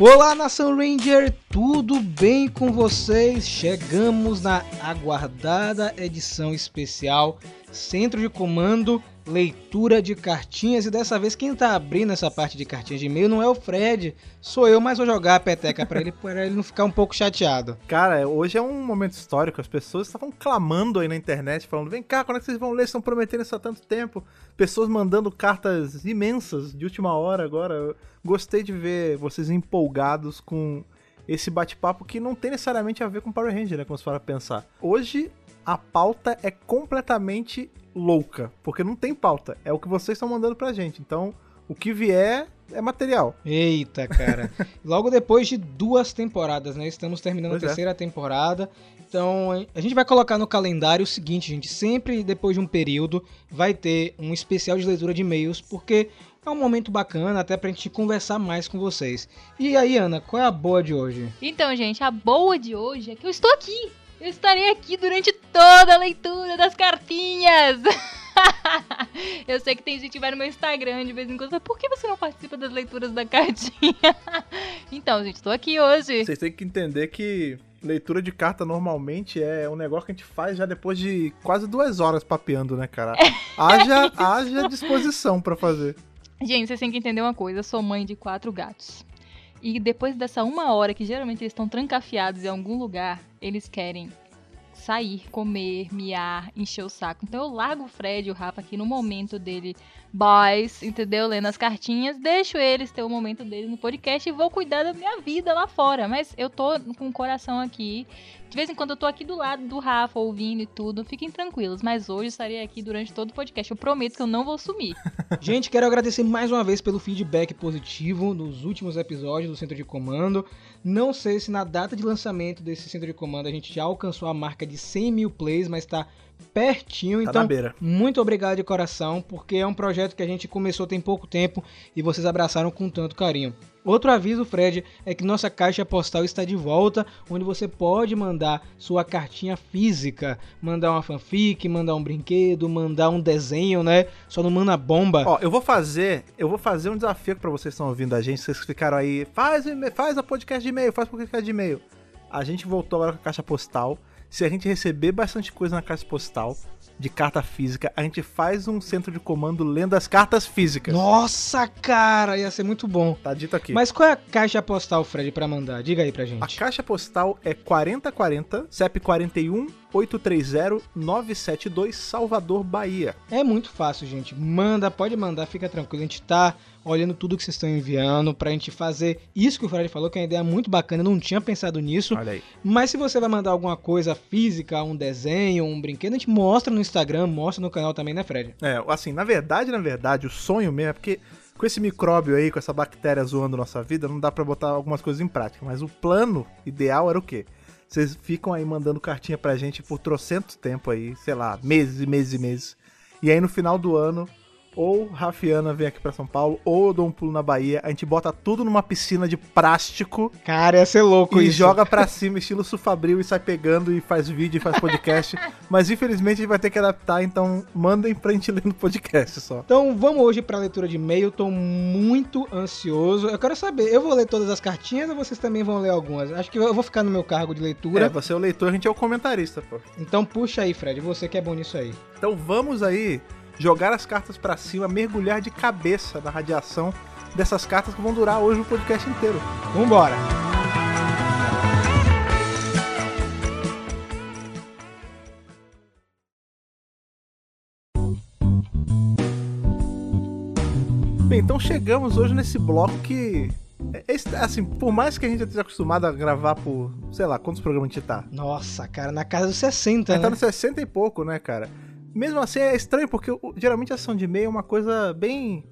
Olá, nação Ranger, tudo bem com vocês? Chegamos na aguardada edição especial Centro de Comando leitura de cartinhas e dessa vez quem tá abrindo essa parte de cartinhas de e-mail não é o Fred, sou eu, mas vou jogar a peteca para ele para ele não ficar um pouco chateado. Cara, hoje é um momento histórico, as pessoas estavam clamando aí na internet falando: "Vem cá, quando é que vocês vão ler? Estão prometendo isso há tanto tempo". Pessoas mandando cartas imensas de última hora agora. Eu gostei de ver vocês empolgados com esse bate-papo que não tem necessariamente a ver com Power Ranger, né, como você fala pensar. Hoje a pauta é completamente louca, porque não tem pauta, é o que vocês estão mandando pra gente. Então, o que vier é material. Eita, cara. Logo depois de duas temporadas, né? Estamos terminando pois a é. terceira é. temporada. Então, a gente vai colocar no calendário o seguinte, gente. Sempre depois de um período, vai ter um especial de leitura de e-mails, porque é um momento bacana até pra gente conversar mais com vocês. E aí, Ana, qual é a boa de hoje? Então, gente, a boa de hoje é que eu estou aqui. Eu estarei aqui durante toda a leitura das cartinhas. eu sei que tem gente que vai no meu Instagram de vez em quando. Por que você não participa das leituras da cartinha? então, gente, estou aqui hoje. Vocês têm que entender que leitura de carta normalmente é um negócio que a gente faz já depois de quase duas horas papeando, né, cara? Haja, haja disposição para fazer. Gente, vocês têm que entender uma coisa. Eu sou mãe de quatro gatos. E depois dessa uma hora que geralmente eles estão trancafiados em algum lugar, eles querem sair, comer, miar, encher o saco. Então eu largo o Fred e o Rafa aqui no momento dele, boys, entendeu? Lendo as cartinhas, deixo eles ter o momento deles no podcast e vou cuidar da minha vida lá fora. Mas eu tô com o coração aqui de vez em quando eu tô aqui do lado do Rafa, ouvindo e tudo. Fiquem tranquilos, mas hoje estarei aqui durante todo o podcast. Eu prometo que eu não vou sumir. Gente, quero agradecer mais uma vez pelo feedback positivo nos últimos episódios do Centro de Comando. Não sei se na data de lançamento desse Centro de Comando a gente já alcançou a marca de 100 mil plays, mas tá pertinho. Tá então, muito obrigado de coração, porque é um projeto que a gente começou tem pouco tempo e vocês abraçaram com tanto carinho. Outro aviso, Fred, é que nossa caixa postal está de volta, onde você pode mandar sua cartinha física, mandar uma fanfic, mandar um brinquedo, mandar um desenho, né? Só não manda bomba. Ó, eu vou fazer, eu vou fazer um desafio para vocês que estão ouvindo a gente, vocês ficaram aí, faz, faz a podcast de e-mail, faz podcast de e-mail. A gente voltou agora com a caixa postal. Se a gente receber bastante coisa na caixa postal, de carta física, a gente faz um centro de comando lendo as cartas físicas. Nossa, cara, ia ser muito bom. Tá dito aqui. Mas qual é a caixa postal, Fred, para mandar? Diga aí pra gente. A caixa postal é 4040 CEP 41 830-972 Salvador, Bahia. É muito fácil, gente. Manda, pode mandar, fica tranquilo. A gente tá olhando tudo que vocês estão enviando pra gente fazer isso que o Fred falou, que é uma ideia muito bacana. Eu não tinha pensado nisso. Olha aí. Mas se você vai mandar alguma coisa física, um desenho, um brinquedo, a gente mostra no Instagram, mostra no canal também, né, Fred? É, assim, na verdade, na verdade, o sonho mesmo é porque com esse micróbio aí, com essa bactéria zoando nossa vida, não dá para botar algumas coisas em prática. Mas o plano ideal era o quê? Vocês ficam aí mandando cartinha pra gente por trocentos tempo aí, sei lá, meses e meses e meses. E aí no final do ano ou Rafiana vem aqui para São Paulo, ou eu dou um pulo na Bahia, a gente bota tudo numa piscina de plástico. Cara, ia ser louco e isso. E joga pra cima, estilo Sufabril, e sai pegando e faz vídeo e faz podcast. Mas infelizmente a gente vai ter que adaptar, então mandem pra gente ler no podcast só. Então vamos hoje pra leitura de e-mail, tô muito ansioso. Eu quero saber, eu vou ler todas as cartinhas ou vocês também vão ler algumas? Acho que eu vou ficar no meu cargo de leitura. É, você é o leitor, a gente é o comentarista, pô. Então puxa aí, Fred, você que é bom nisso aí. Então vamos aí jogar as cartas para cima, mergulhar de cabeça na radiação dessas cartas que vão durar hoje o podcast inteiro. Vambora! Bem, então chegamos hoje nesse bloco que é, assim, por mais que a gente esteja acostumado a gravar por, sei lá, quantos programas a gente tá? Nossa, cara, na casa dos 60, é, né? Tá nos 60 e pouco, né, cara? Mesmo assim é estranho, porque geralmente a ação de e-mail é uma coisa bem,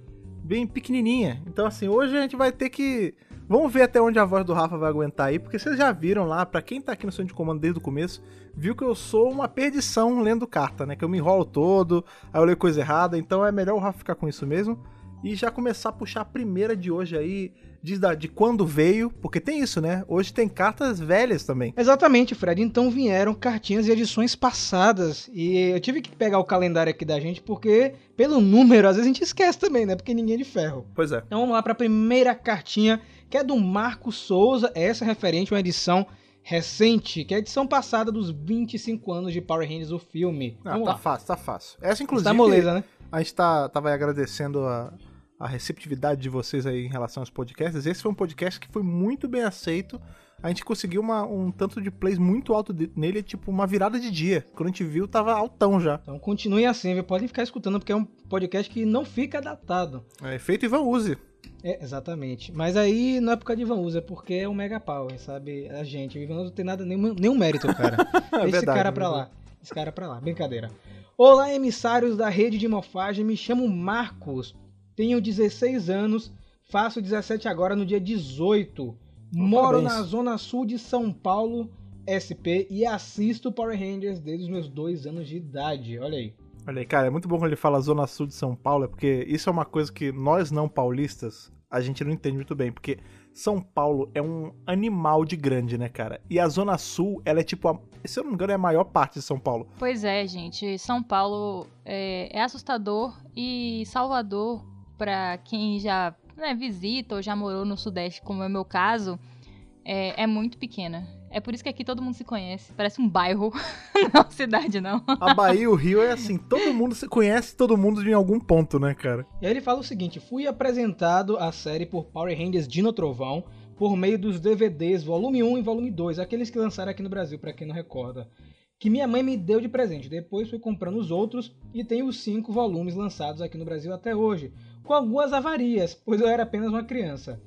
bem pequenininha. Então, assim, hoje a gente vai ter que. Vamos ver até onde a voz do Rafa vai aguentar aí, porque vocês já viram lá, para quem tá aqui no centro de comando desde o começo, viu que eu sou uma perdição lendo carta, né? Que eu me enrolo todo, aí eu leio coisa errada, então é melhor o Rafa ficar com isso mesmo. e já começar a puxar a primeira de hoje aí, de, de quando veio, porque tem isso, né? Hoje tem cartas velhas também. Exatamente, Fred. Então vieram cartinhas e edições passadas. E eu tive que pegar o calendário aqui da gente, porque pelo número, às vezes a gente esquece também, né? Porque ninguém é de ferro. Pois é. Então vamos lá para a primeira cartinha, que é do Marco Souza. Essa é referente a uma edição recente, que é a edição passada dos 25 anos de Power Rangers, o filme. Ah, Vamos tá lá. fácil, tá fácil. Essa, inclusive, Tá moleza, né? a gente tá, tava aí agradecendo a, a receptividade de vocês aí em relação aos podcasts. Esse foi um podcast que foi muito bem aceito. A gente conseguiu uma- um tanto de plays muito alto de- nele, tipo uma virada de dia. Quando a gente viu, tava altão já. Então continuem assim, viu? Podem ficar escutando, porque é um podcast que não fica datado. É feito Ivan Uzi. É, exatamente. Mas aí não é por causa de Ivan Uso, é porque é um Mega Power, sabe? A gente. O Ivan Uso não tem nada, nenhum, nenhum mérito, cara. Deixa esse cara é pra lá. verdade. Esse cara pra lá. Brincadeira. Olá, emissários da rede de mofagem. Me chamo Marcos. Tenho 16 anos. Faço 17 agora no dia 18. Moro parabéns. na zona sul de São Paulo, SP, e assisto Power Rangers desde os meus dois anos de idade. Olha aí. Olha aí, cara, é muito bom quando ele fala Zona Sul de São Paulo, é porque isso é uma coisa que nós não paulistas, a gente não entende muito bem, porque São Paulo é um animal de grande, né, cara? E a Zona Sul, ela é tipo, a, se eu não me engano, é a maior parte de São Paulo. Pois é, gente. São Paulo é, é assustador e Salvador, pra quem já né, visita ou já morou no Sudeste, como é o meu caso, é, é muito pequena. É por isso que aqui todo mundo se conhece. Parece um bairro, não uma cidade, não. A Bahia e o Rio é assim, todo mundo se conhece todo mundo em algum ponto, né, cara? E aí ele fala o seguinte: fui apresentado à série por Power Rangers Dino Trovão por meio dos DVDs Volume 1 e Volume 2, aqueles que lançaram aqui no Brasil, pra quem não recorda. Que minha mãe me deu de presente. Depois fui comprando os outros e tenho os cinco volumes lançados aqui no Brasil até hoje, com algumas avarias, pois eu era apenas uma criança.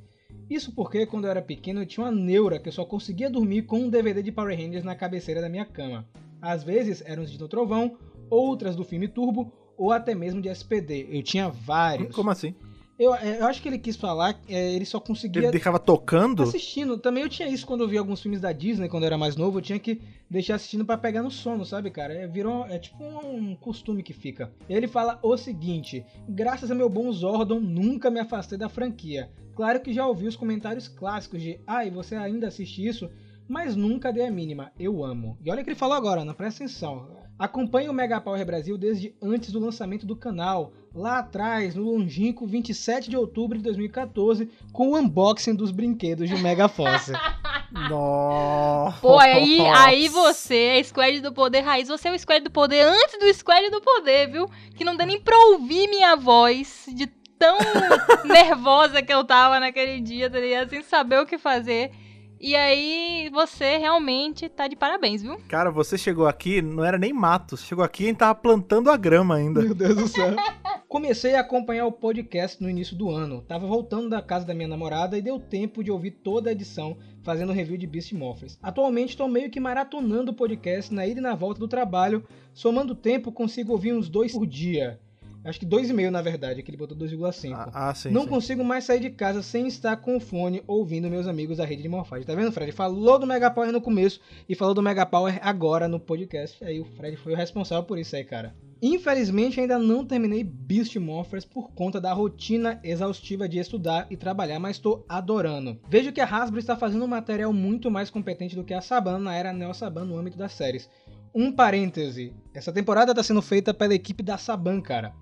Isso porque, quando eu era pequeno, eu tinha uma neura que eu só conseguia dormir com um DVD de Power Rangers na cabeceira da minha cama. Às vezes eram os de Trovão, outras do filme Turbo ou até mesmo de SPD. Eu tinha vários. Como assim? Eu, eu acho que ele quis falar é, ele só conseguia Ele ficava tocando? assistindo. Também eu tinha isso quando eu via alguns filmes da Disney, quando eu era mais novo, eu tinha que deixar assistindo pra pegar no sono, sabe, cara? É, virou, é tipo um costume que fica. Ele fala o seguinte: graças a meu bom Zordon, nunca me afastei da franquia. Claro que já ouvi os comentários clássicos de ai, você ainda assiste isso? Mas nunca dei a mínima, eu amo. E olha o que ele falou agora, não presta atenção. Acompanhe o Mega Power Brasil desde antes do lançamento do canal, lá atrás, no longínquo 27 de outubro de 2014, com o unboxing dos brinquedos de Mega Force. Nossa. Pô, aí, aí você é Squad do Poder Raiz. Você é o Squad do Poder antes do Squad do Poder, viu? Que não dá nem pra ouvir minha voz de tão nervosa que eu tava naquele dia, tá ligado? Sem saber o que fazer. E aí, você realmente tá de parabéns, viu? Cara, você chegou aqui, não era nem mato. Você chegou aqui e a gente tava plantando a grama ainda. Meu Deus do céu. Comecei a acompanhar o podcast no início do ano. Tava voltando da casa da minha namorada e deu tempo de ouvir toda a edição fazendo review de Beast Morphers. Atualmente estou meio que maratonando o podcast na ida e na volta do trabalho. Somando tempo, consigo ouvir uns dois por dia. Acho que dois e meio, na verdade, que ele botou 2,5. Ah, ah, sim. Não sim. consigo mais sair de casa sem estar com o fone ouvindo meus amigos da rede de morfagem. Tá vendo, Fred? Falou do Mega Power no começo e falou do Mega Power agora no podcast. Aí o Fred foi o responsável por isso aí, cara. Infelizmente ainda não terminei Beast Morphers por conta da rotina exaustiva de estudar e trabalhar, mas estou adorando. Vejo que a Hasbro está fazendo um material muito mais competente do que a Saban na era Neo Saban no âmbito das séries. Um parêntese, essa temporada está sendo feita pela equipe da Saban, cara.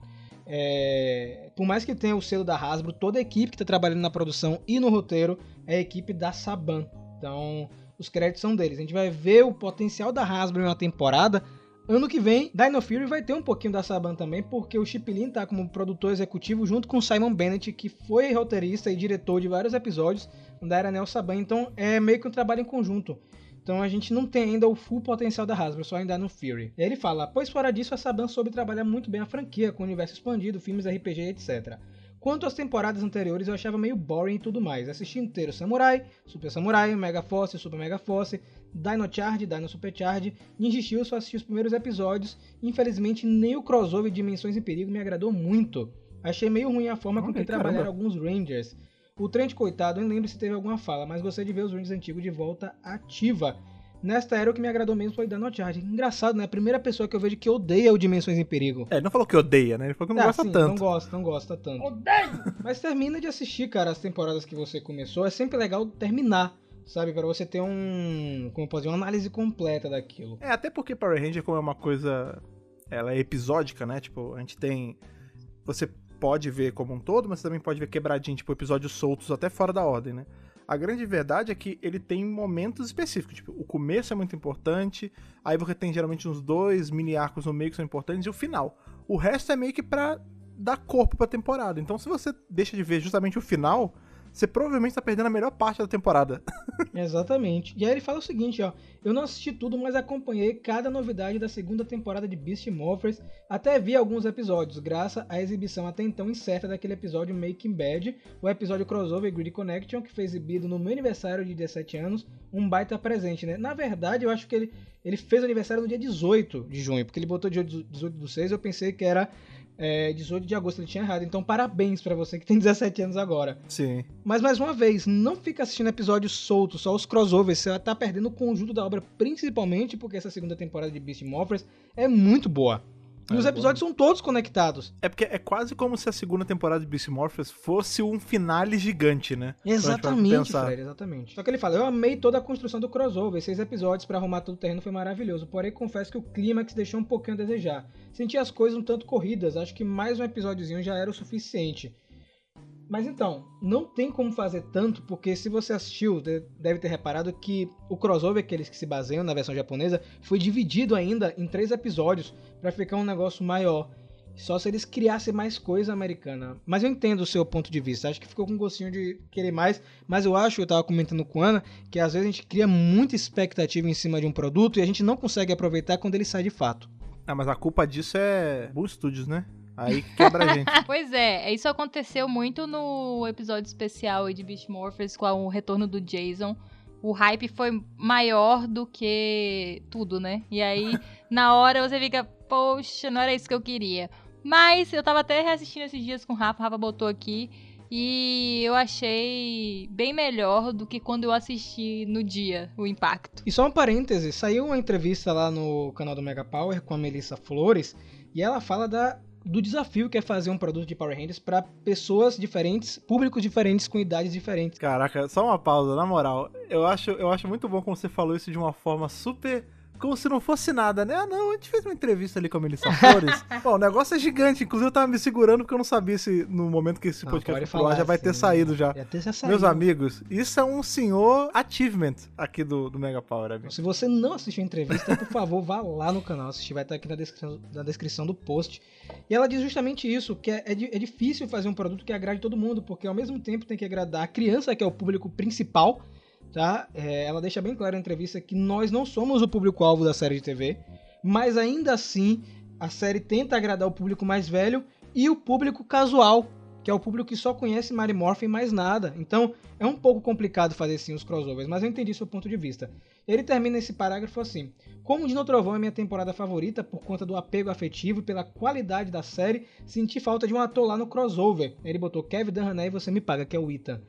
É, por mais que tenha o selo da Hasbro, toda a equipe que está trabalhando na produção e no roteiro é a equipe da Saban. Então, os créditos são deles. A gente vai ver o potencial da Hasbro em uma temporada. Ano que vem, Dino Fury vai ter um pouquinho da Saban também, porque o Chip Lin tá como produtor executivo junto com Simon Bennett, que foi roteirista e diretor de vários episódios da era Neo Saban. Então, é meio que um trabalho em conjunto. Então a gente não tem ainda o full potencial da Hasbro, só ainda no Fury. Ele fala, pois fora disso a Saban soube trabalhar muito bem a franquia, com o universo expandido, filmes RPG, etc. Quanto às temporadas anteriores, eu achava meio boring e tudo mais. Assisti inteiro Samurai, Super Samurai, Mega Force, Super Mega Force, Dino Charge, Dino Super Charge, Ninja Steel, só assisti os primeiros episódios. Infelizmente, nem o crossover de Dimensões em Perigo me agradou muito. Achei meio ruim a forma com Olha, que caramba. trabalharam alguns Rangers. O Trent, coitado, eu nem lembro se teve alguma fala, mas gostei de ver os Rangers antigos de volta ativa. Nesta era, o que me agradou mesmo foi Dino Charge. Engraçado, né? A primeira pessoa que eu vejo que odeia o Dimensões em Perigo. É, ele não falou que odeia, né? Ele falou que não Ah, gosta sim, tanto. Não gosta, não gosta tanto. Odeio! Mas termina de assistir, cara, as temporadas que você começou. É sempre legal terminar, sabe? Pra você ter um. Como posso dizer? Uma análise completa daquilo. É, até porque Power Ranger, como é uma coisa. Ela é episódica, né? Tipo, a gente tem. Você pode ver como um todo, mas você também pode ver quebradinho, tipo, episódios soltos até fora da ordem, né? A grande verdade é que ele tem momentos específicos. Tipo, o começo é muito importante, aí você tem geralmente uns dois mini arcos no meio que são importantes, e o final. O resto é meio que pra dar corpo pra temporada. Então, se você deixa de ver justamente o final, você provavelmente tá perdendo a melhor parte da temporada. Exatamente. E aí ele fala o seguinte, ó. Eu não assisti tudo, mas acompanhei cada novidade da segunda temporada de Beast Morphers. Até vi alguns episódios, graças à exibição até então incerta daquele episódio Making Bad, o episódio crossover Grid Connection, que foi exibido no meu aniversário de 17 anos, um baita presente, né? Na verdade, eu acho que ele, ele fez aniversário no dia 18 de junho, porque ele botou dia 18 do 6, eu pensei que era é, 18 de agosto, ele tinha errado. Então, parabéns pra você que tem 17 anos agora. Sim. Mas mais uma vez, não fica assistindo episódios soltos, só os crossovers. Você tá perdendo o conjunto da obra, principalmente porque essa segunda temporada de Beast Morphers é muito boa. E É os episódios são todos conectados. É porque é quase como se a segunda temporada de Beast Morphers fosse um finale gigante, né? Exatamente. Fred, exatamente. Só que ele fala, eu amei toda a construção do crossover, seis episódios pra arrumar todo o terreno foi maravilhoso, porém confesso que o clímax deixou um pouquinho a desejar. Senti as coisas um tanto corridas, acho que mais um episódiozinho já era o suficiente. Mas então, não tem como fazer tanto, porque se você assistiu, de- deve ter reparado que o crossover que eles que se baseiam na versão japonesa foi dividido ainda em três episódios pra ficar um negócio maior. Só se eles criassem mais coisa americana. Mas eu entendo o seu ponto de vista. Acho que ficou com um gostinho de querer mais. Mas eu acho, eu tava comentando com a Ana, que às vezes a gente cria muita expectativa em cima de um produto e a gente não consegue aproveitar quando ele sai de fato. Ah, mas a culpa disso é Bull Studios, né? Aí que quebra a gente. Pois é, isso aconteceu muito no episódio especial de Beast Morphers com o retorno do Jason. O hype foi maior do que tudo, né? E aí, na hora você fica, poxa, não era isso que eu queria. Mas eu tava até reassistindo esses dias com o Rafa, o Rafa botou aqui. E eu achei bem melhor do que quando eu assisti no dia, o impacto. E só um parêntese, saiu uma entrevista lá no canal do Mega Power com a Melissa Flores e ela fala da, do desafio que é fazer um produto de Power Rangers para pessoas diferentes, públicos diferentes, com idades diferentes. Caraca, só uma pausa, na moral. Eu acho, eu acho muito bom como você falou isso de uma forma super. Como se não fosse nada, né? Ah, não, a gente fez uma entrevista ali com a Melissa Flores. Pô, o negócio é gigante. Inclusive, eu tava me segurando porque eu não sabia se no momento que esse Não, podcast for lá já vai ter assim, saído já. Já ter saído. Meus amigos, isso é um senhor achievement aqui do, do Mega Power, amigo. Se você não assistiu a entrevista, por favor, vá lá no canal assistir, vai estar aqui na descrição, na descrição do post. E ela diz justamente isso, que é, é é difícil fazer um produto que agrade todo mundo, porque ao mesmo tempo tem que agradar a criança, que é o público principal, tá? É, ela deixa bem claro na entrevista que nós não somos o público-alvo da série de TV, mas ainda assim a série tenta agradar o público mais velho e o público casual, que é o público que só conhece Mary Morphin e mais nada. Então é um pouco complicado fazer sim os crossovers, mas eu entendi seu ponto de vista. Ele termina esse parágrafo assim: Como Dino Trovão é minha temporada favorita por conta do apego afetivo e pela qualidade da série, senti falta de um ator lá no crossover. Ele botou Kevin Durhan e você me paga, que é o Ethan.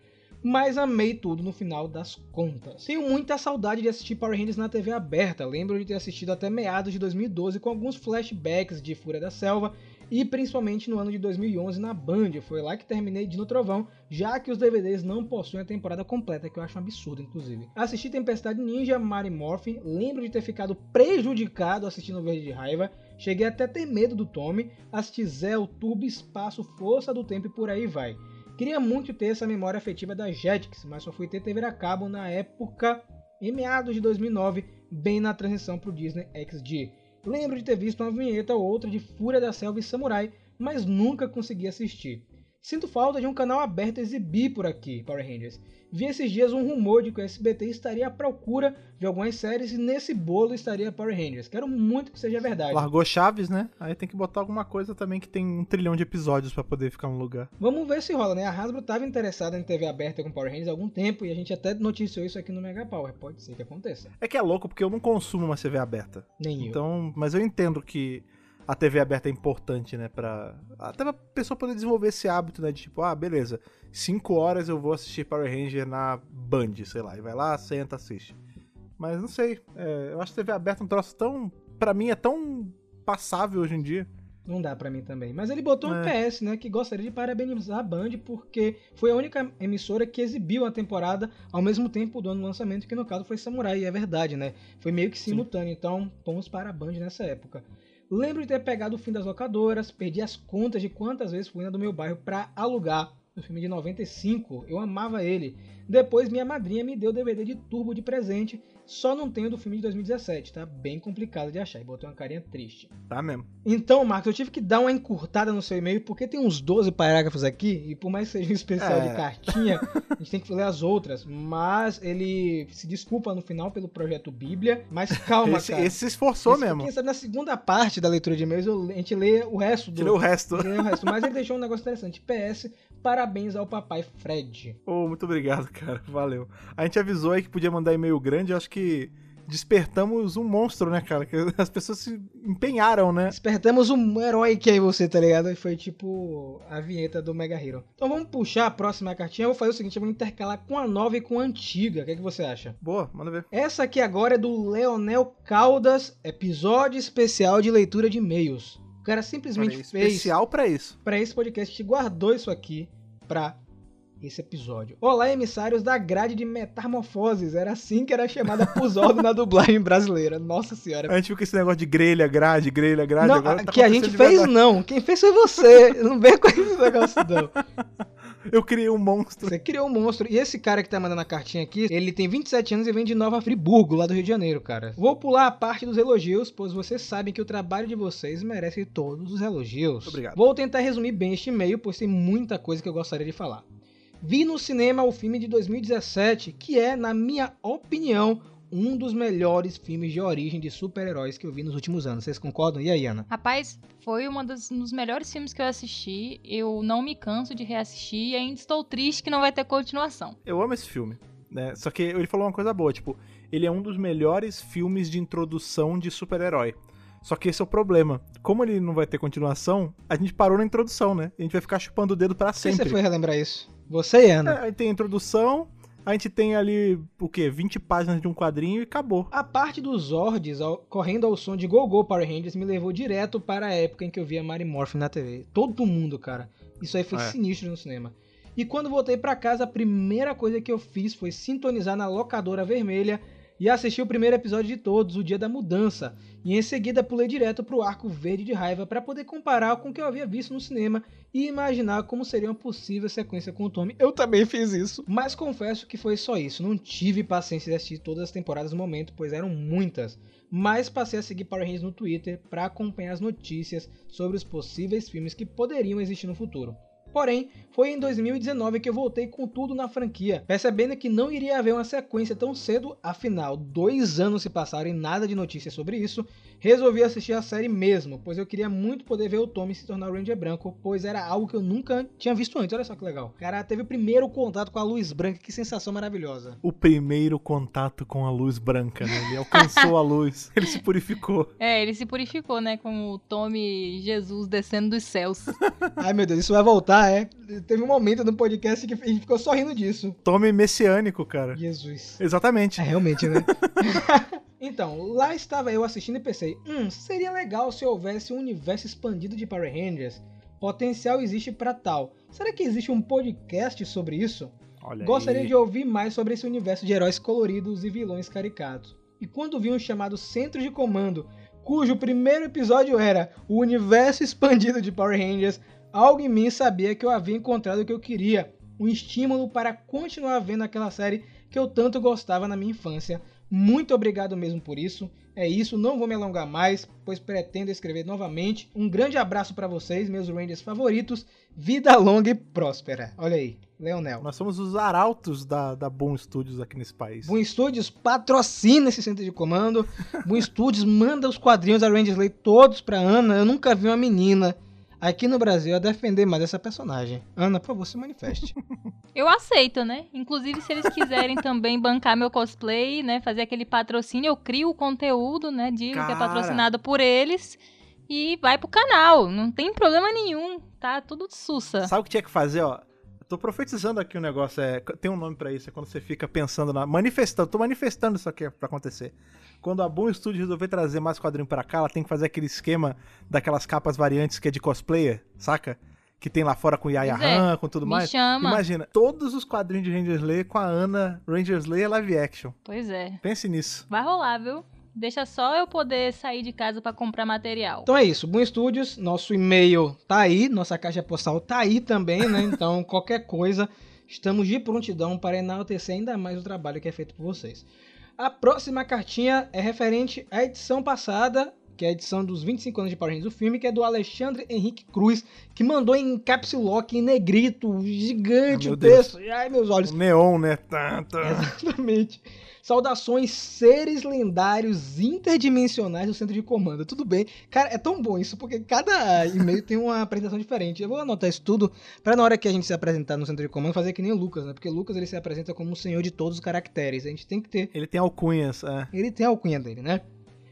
Mas amei tudo no final das contas. Tenho muita saudade de assistir Power Rangers na TV aberta. Lembro de ter assistido até meados de 2012 com alguns flashbacks de Fúria da Selva e principalmente no ano de 2011 na Band. Foi lá que terminei Dino Trovão, já que os DVDs não possuem a temporada completa, que eu acho um absurdo, inclusive. Assisti Tempestade Ninja, Mary Morphin, lembro de ter ficado prejudicado assistindo Verde de Raiva, cheguei até a ter medo do Tommy, assisti Zell, Turbo, Espaço, Força do Tempo e por aí vai. Queria muito ter essa memória afetiva da Jetix, mas só fui ter TV a cabo na época, em meados de 2009, bem na transição pro Disney XD. Lembro de ter visto uma vinheta ou outra de Fúria da Selva e Samurai, mas nunca consegui assistir. Sinto falta de um canal aberto a exibir por aqui, Power Rangers. Vi esses dias um rumor de que o SBT estaria à procura de algumas séries e nesse bolo estaria Power Rangers. Quero muito que seja verdade. Largou Chaves, né? Aí tem que botar alguma coisa também que tem um trilhão de episódios pra poder ficar no lugar. Vamos ver se rola, né? A Hasbro estava interessada em TV aberta com Power Rangers há algum tempo e a gente até noticiou isso aqui no Mega Power. Pode ser que aconteça. É que é louco porque eu não consumo uma TV aberta. Nem eu. Então, mas eu entendo que a TV aberta é importante, né, pra... Até pra pessoa poder desenvolver esse hábito, né, de tipo, ah, beleza, 5 horas eu vou assistir Power Ranger na Band, sei lá, e vai lá, senta, assiste. Mas não sei. é, eu acho TV aberta é um troço tão. Pra mim é tão passável hoje em dia. Não dá pra mim também. Mas ele botou um É. PS, né? Que gostaria de parabenizar a Band porque foi a única emissora que exibiu a temporada ao mesmo tempo do ano do lançamento, que no caso foi Samurai, e é verdade, né? Foi meio que simultâneo. Então, pontos para a Band nessa época. Lembro de ter pegado o fim das locadoras, perdi as contas de quantas vezes fui na do meu bairro pra alugar o filme de 95. Eu amava ele. Depois minha madrinha me deu o DVD de Turbo de presente, só não tenho do filme de 2017, tá bem complicado de achar. E botou uma carinha triste. Tá mesmo. Então, Marcos, eu tive que dar uma encurtada no seu e-mail, porque tem uns 12 parágrafos aqui, e por mais que seja um especial É. de cartinha, a gente tem que ler as outras. Mas ele se desculpa no final pelo projeto Bíblia. Mas calma, esse, cara. esse se esforçou Esse- mesmo. Quem sabe na segunda parte da leitura de e-mails a gente lê o resto do. Tirou o resto. lê o resto. Mas ele deixou um negócio interessante. PS, parabéns ao papai Fred. Ô, muito obrigado, cara. Valeu. A gente avisou aí que podia mandar e-mail grande. Acho que despertamos um monstro, né, cara? Que as pessoas se empenharam, né? Despertamos um herói que é você, tá ligado? Foi tipo a vinheta do Mega Hero. Então vamos puxar a próxima cartinha. Eu vou fazer o seguinte: eu vou intercalar com a nova e com a antiga. O que, é que você acha? Boa, manda ver. Essa aqui agora é do Leonel Caldas, episódio especial de leitura de e-mails. O cara simplesmente Olha fez especial pra isso. para esse podcast guardou isso aqui pra esse episódio. Olá, emissários da grade de Metamorfoses. Era assim que era chamada Puzoldo na dublagem brasileira. Nossa senhora. A gente viu que esse negócio de grelha, grade, grelha, grade. Não, tá que a gente fez verdade. não. Quem fez foi você. Não vem com esse negócio não. Eu criei um monstro. Você criou um monstro. E esse cara que tá mandando a cartinha aqui, ele tem 27 anos e vem de Nova Friburgo, lá do Rio de Janeiro, cara. Vou pular a parte dos elogios, pois vocês sabem que o trabalho de vocês merece todos os elogios. Obrigado. Vou tentar resumir bem este e-mail, pois tem muita coisa que eu gostaria de falar. Vi no cinema o filme de 2017, que é, na minha opinião, um dos melhores filmes de origem de super-heróis que eu vi nos últimos anos. Vocês concordam? E aí, Ana? Rapaz, foi um dos melhores filmes que eu assisti. Eu não me canso de reassistir e ainda estou triste que não vai ter continuação. Eu amo esse filme. Né? Só que ele falou uma coisa boa, tipo, ele é um dos melhores filmes de introdução de super-herói. Só que esse é o problema. Como ele não vai ter continuação, a gente parou na introdução, né? A gente vai ficar chupando o dedo pra Por que sempre. você foi relembrar isso? Você e Ana. É, aí tem a introdução, a gente tem ali, o quê? 20 páginas de um quadrinho e acabou. A parte dos Zords ao- correndo ao som de Go Go Power Rangers me levou direto para a época em que eu via Mary Morphin na TV. Todo mundo, cara. Isso aí foi É. sinistro no cinema. E quando voltei pra casa, a primeira coisa que eu fiz foi sintonizar na locadora vermelha e assistir o primeiro episódio de todos, o dia da mudança. E em seguida pulei direto pro arco verde de raiva para poder comparar com o que eu havia visto no cinema e imaginar como seria uma possível sequência com o Tommy. Eu também fiz isso. Mas confesso que foi só isso. Não tive paciência de assistir todas as temporadas no momento, pois eram muitas. Mas passei a seguir Power Rangers no Twitter para acompanhar as notícias sobre os possíveis filmes que poderiam existir no futuro. Porém, foi em 2019 que eu voltei com tudo na franquia, percebendo que não iria haver uma sequência tão cedo, afinal, dois anos se passaram e nada de notícias sobre isso. Resolvi assistir a série mesmo, pois eu queria muito poder ver o Tommy se tornar o Ranger branco, pois era algo que eu nunca tinha visto antes. Olha só que legal. O cara teve o primeiro contato com a luz branca, que sensação maravilhosa. O primeiro contato com a luz branca, né? Ele alcançou a luz, ele se purificou. É, ele se purificou, né? Com o Tommy Jesus descendo dos céus. Ai meu Deus, isso vai voltar, é? Teve um momento no podcast que a gente ficou só rindo disso. Tome messiânico, cara. Jesus. Exatamente. É, realmente, né? então, lá estava eu assistindo e pensei, hum, seria legal se houvesse um universo expandido de Power Rangers. Potencial existe pra tal. Será que existe um podcast sobre isso? Olha Gostaria aí. de ouvir mais sobre esse universo de heróis coloridos e vilões caricatos. E quando vi um chamado Centro de Comando, cujo primeiro episódio era o universo expandido de Power Rangers, algo em mim sabia que eu havia encontrado o que eu queria, um estímulo para continuar vendo aquela série que eu tanto gostava na minha infância. Muito obrigado mesmo por isso. É isso, não vou me alongar mais, pois pretendo escrever novamente. Um grande abraço para vocês, meus Rangers favoritos. Vida longa e próspera. Olha aí, Leonel. Nós somos os arautos da, da Boom Studios aqui nesse país. Boom Studios patrocina esse centro de comando. Boom Studios manda os quadrinhos da Rangers Lay todos pra Ana. Eu nunca vi uma menina aqui no Brasil a defender mais essa personagem. Ana, por favor, se manifeste. Eu aceito, né? Inclusive, se eles quiserem também bancar meu cosplay, né? Fazer aquele patrocínio, eu crio o conteúdo, né? Digo que é Cara. patrocinado por eles. E vai pro canal. Não tem problema nenhum. Tá tudo sussa. Sabe o que tinha que fazer, ó? tô profetizando aqui um negócio, é, tem um nome pra isso, é quando você fica pensando na. Manifestando, tô manifestando isso aqui pra acontecer. Quando a Boom Studio resolver trazer mais quadrinho pra cá, ela tem que fazer aquele esquema daquelas capas variantes que é de cosplayer, saca? Que tem lá fora com Yaya é, Han, com tudo me mais. chama. Imagina, todos os quadrinhos de Ranger Slayer com a Ana Ranger Slayer live action. Pois é. Pense nisso. Vai rolar, viu? Deixa só eu poder sair de casa pra comprar material. Então é isso, Boom Studios, nosso e-mail tá aí, nossa caixa postal tá aí também, né? Então qualquer coisa, estamos de prontidão para enaltecer ainda mais o trabalho que é feito por vocês. A próxima cartinha é referente à edição passada, que é a edição dos 25 anos de Power Rangers do filme, que é do Alexandre Henrique Cruz, que mandou em caps lock, em negrito, gigante Ah, o texto. Ai, meus olhos. O neon, né? Tá, tá. Exatamente. Saudações, seres lendários interdimensionais do centro de comando. Tudo bem. Cara, é tão bom isso, porque cada e-mail tem uma apresentação diferente. Eu vou anotar isso tudo pra na hora que a gente se apresentar no centro de comando fazer que nem o Lucas, né? Porque o Lucas ele se apresenta como o senhor de todos os caracteres. A gente tem que ter. Ele tem alcunhas, é. Ele tem a alcunha dele, né?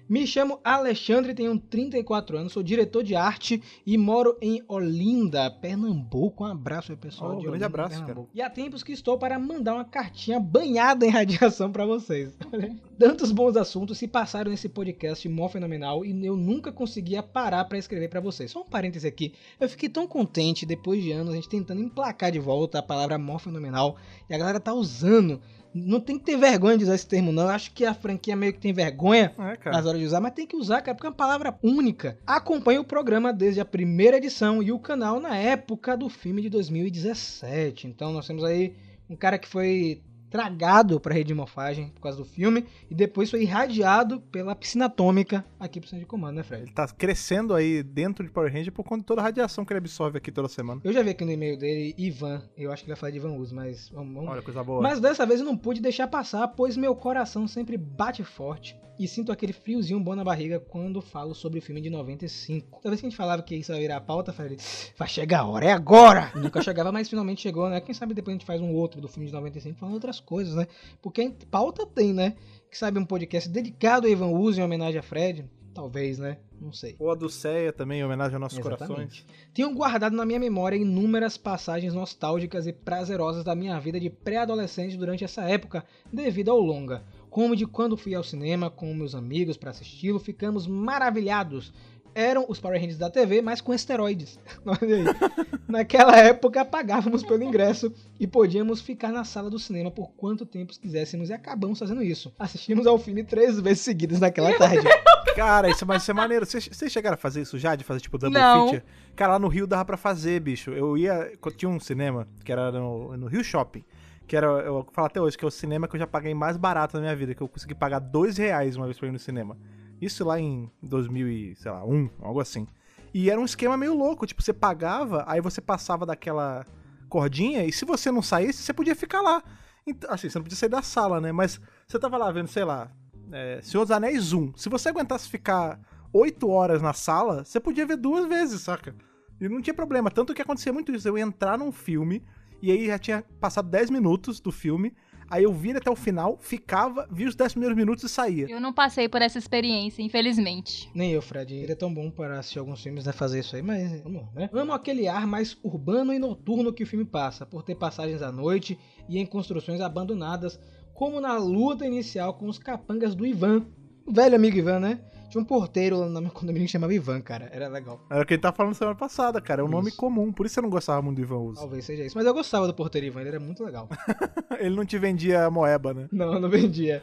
Me chamo Alexandre, tenho 34 anos, sou diretor de arte e moro em Olinda, Pernambuco. Um abraço aí, pessoal. Oh, de grande Olinda, abraço, Pernambuco. E há tempos que estou para mandar uma cartinha banhada em radiação para vocês. Tantos bons assuntos se passaram nesse podcast mó fenomenal e eu nunca conseguia parar para escrever para vocês. Só um parêntese aqui. Eu fiquei tão contente depois de anos a gente tentando emplacar de volta a palavra mó fenomenal e a galera tá usando. Não tem que ter vergonha de usar esse termo, não. Eu acho que a franquia meio que tem vergonha É, nas horas de usar, mas tem que usar, cara, porque é uma palavra única. Acompanhe o programa desde a primeira edição e o canal na época do filme de 2017. Então nós temos aí um cara que foi tragado pra rede de morfagem por causa do filme e depois foi irradiado pela piscina atômica aqui pro centro de comando, né, Fred? Ele tá crescendo aí dentro de Power Ranger por conta de toda a radiação que ele absorve aqui toda semana. Eu já vi aqui no e-mail dele, Ivan. Eu acho que ele vai falar de Ivan Uso, mas vamos, vamos Olha, coisa boa. Mas dessa vez eu não pude deixar passar, pois meu coração sempre bate forte e sinto aquele friozinho bom na barriga quando falo sobre o filme de 95. Toda vez que a gente falava que isso ia virar pauta, falei, vai chegar a hora, é agora! E nunca chegava, mas finalmente chegou, né? Quem sabe depois a gente faz um outro do filme de 95 falando outras coisas, né? Porque pauta tem, né? Que sabe um podcast dedicado a Ivan Uso em homenagem a Fred? Talvez, né? Não sei. Ou a do Ceia também, em homenagem aos nossos Exatamente. corações. Tenho guardado na minha memória inúmeras passagens nostálgicas e prazerosas da minha vida de pré-adolescente durante essa época, devido ao longa. Como de quando fui ao cinema com meus amigos para assisti-lo, ficamos maravilhados. Eram os Power Rangers da TV, mas com esteroides. Naquela época pagávamos pelo ingresso e podíamos ficar na sala do cinema por quanto tempo quiséssemos e acabamos fazendo isso. Assistimos ao filme três vezes seguidas naquela tarde. Cara, isso, mas isso é maneiro. Vocês vocês chegaram a fazer isso já? De fazer tipo double Não. feature? Cara, lá no Rio dava pra fazer, bicho. Eu ia. Tinha um cinema que era no, no Rio Shopping. Que era, eu falo até hoje, que é o cinema que eu já paguei mais barato na minha vida. Que eu consegui pagar dois reais uma vez pra ir no cinema. Isso lá em 2000 e, sei lá, um, algo assim. E era um esquema meio louco. Tipo, você pagava, aí você passava daquela cordinha. E se você não saísse, você podia ficar lá. Então, assim, você não podia sair da sala, né? Mas você tava lá vendo, sei lá, é, Senhor dos Anéis 1. Se você aguentasse ficar 8 horas na sala, você podia ver duas vezes, saca? E não tinha problema. Tanto que acontecia muito isso. Eu ia entrar num filme, e aí já tinha passado 10 minutos do filme. Aí eu via ele até o final, ficava, via os 10 primeiros minutos e saía. Eu não passei por essa experiência, infelizmente. Nem eu, Fred. Ele é tão bom para assistir alguns filmes, né? Fazer isso aí, mas vamos lá, né? Amo aquele ar mais urbano e noturno que o filme passa, por ter passagens à noite e em construções abandonadas, como na luta inicial com os capangas do Ivan. O velho amigo Ivan, né? Tinha um porteiro lá no meu condomínio que chamava Ivan, cara. Era legal. Era o que ele tava falando semana passada, cara. É um nome Isso. comum, por isso eu não gostava muito do Ivan Uso. Talvez seja isso. Mas eu gostava do porteiro Ivan, ele era muito legal. Ele não te vendia moeba, né? Não, não vendia.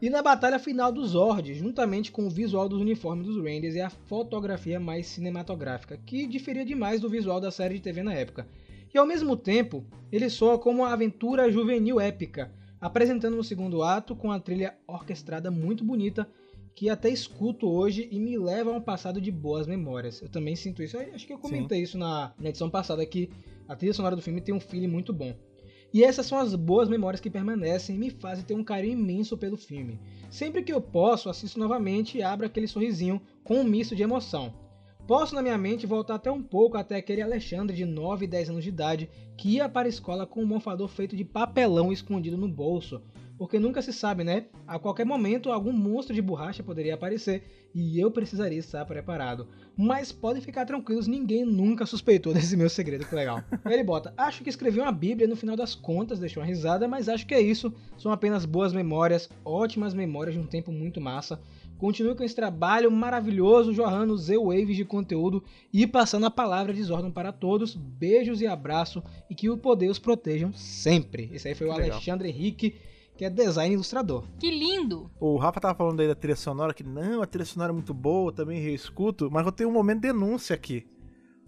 E na batalha final do Zord, juntamente com o visual dos uniformes dos Rangers e a fotografia mais cinematográfica, que diferia demais do visual da série de TV na época. E ao mesmo tempo, ele soa como uma aventura juvenil épica, apresentando no segundo ato com a trilha orquestrada muito bonita, que até escuto hoje e me leva a um passado de boas memórias. Eu também sinto isso. Eu Acho que eu comentei isso na, na edição passada, que a trilha sonora do filme tem um feeling muito bom. E essas são as boas memórias que permanecem e me fazem ter um carinho imenso pelo filme. Sempre que eu posso, assisto novamente e abro aquele sorrisinho com um misto de emoção. Posso na minha mente voltar até um pouco até aquele Alexandre de 9 e 10 anos de idade que ia para a escola com um mofador feito de papelão escondido no bolso, porque nunca se sabe, né? A qualquer momento algum monstro de borracha poderia aparecer e eu precisaria estar preparado. Mas podem ficar tranquilos, ninguém nunca suspeitou desse meu segredo, que legal. Ele bota: Acho que escrevi uma Bíblia no final das contas, deixou uma risada, mas acho que é isso. São apenas boas memórias, ótimas memórias de um tempo muito massa. Continue com esse trabalho maravilhoso, jorrando Z-Waves de conteúdo e passando a palavra de desordem para todos. Beijos e abraço e que o poder os protejam sempre. Esse aí foi Que o legal. Alexandre Henrique, que é design ilustrador. Que lindo! O Rafa tava falando aí da trilha sonora, que não, a trilha sonora é muito boa, eu também reescuto, mas eu tenho um momento de denúncia aqui.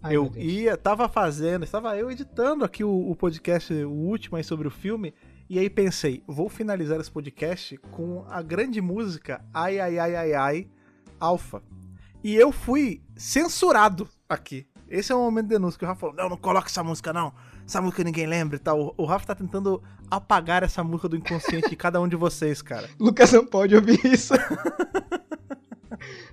Ai, eu ia, tava fazendo, estava eu editando aqui o, o podcast, o último aí sobre o filme, e aí pensei, vou finalizar esse podcast com a grande música Ai Ai Ai Ai Ai Alpha. E eu fui censurado aqui. Esse é o momento de denúncia que o Rafa falou: não, não coloca essa música não. Essa música ninguém lembra e tal. O- Rafa tá tentando apagar essa música do inconsciente de cada um de vocês, cara. Lucas não pode ouvir isso.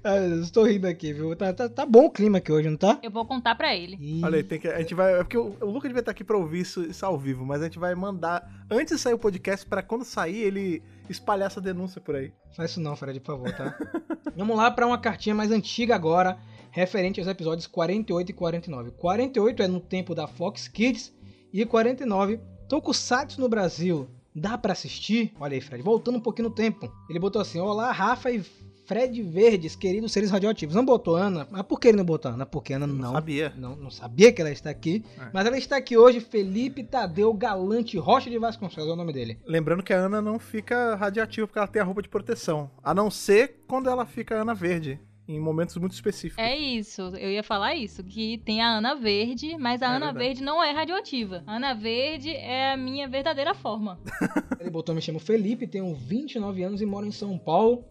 Ah, estou rindo aqui, viu? Tá, tá, tá bom o clima aqui hoje, não tá? Eu vou contar pra ele. Ih, Olha aí, tem que, a gente vai. É porque o, o Lucas devia estar aqui pra ouvir isso, isso ao vivo, mas a gente vai mandar antes de sair o podcast pra quando sair ele espalhar essa denúncia por aí. Faz isso não, Fred, por favor, tá? Vamos lá para uma cartinha mais antiga agora, referente aos episódios 48 e 49. 48 é no tempo da Fox Kids e 49, Tokusatsu no Brasil. Dá pra assistir? Olha aí, Fred, voltando um pouquinho no tempo. Ele botou assim: Olá, Rafa e Fred Verdes, queridos seres radioativos. Não botou Ana, mas por que ele não botou Ana? Porque Ana não, Sabia. não, não sabia que ela está aqui. É. Mas ela está aqui hoje, Felipe Tadeu Galante Rocha de Vasconcelos é o nome dele. Lembrando que a Ana não fica radiativa porque ela tem a roupa de proteção. A não ser quando ela fica Ana Verde. Em momentos muito específicos. É isso, eu ia falar isso, que tem a Ana Verde, mas a É Ana verdade. Verde não é radioativa. A Ana Verde é a minha verdadeira forma. Ele botou, me chamo Felipe, tenho 29 anos e moro em São Paulo.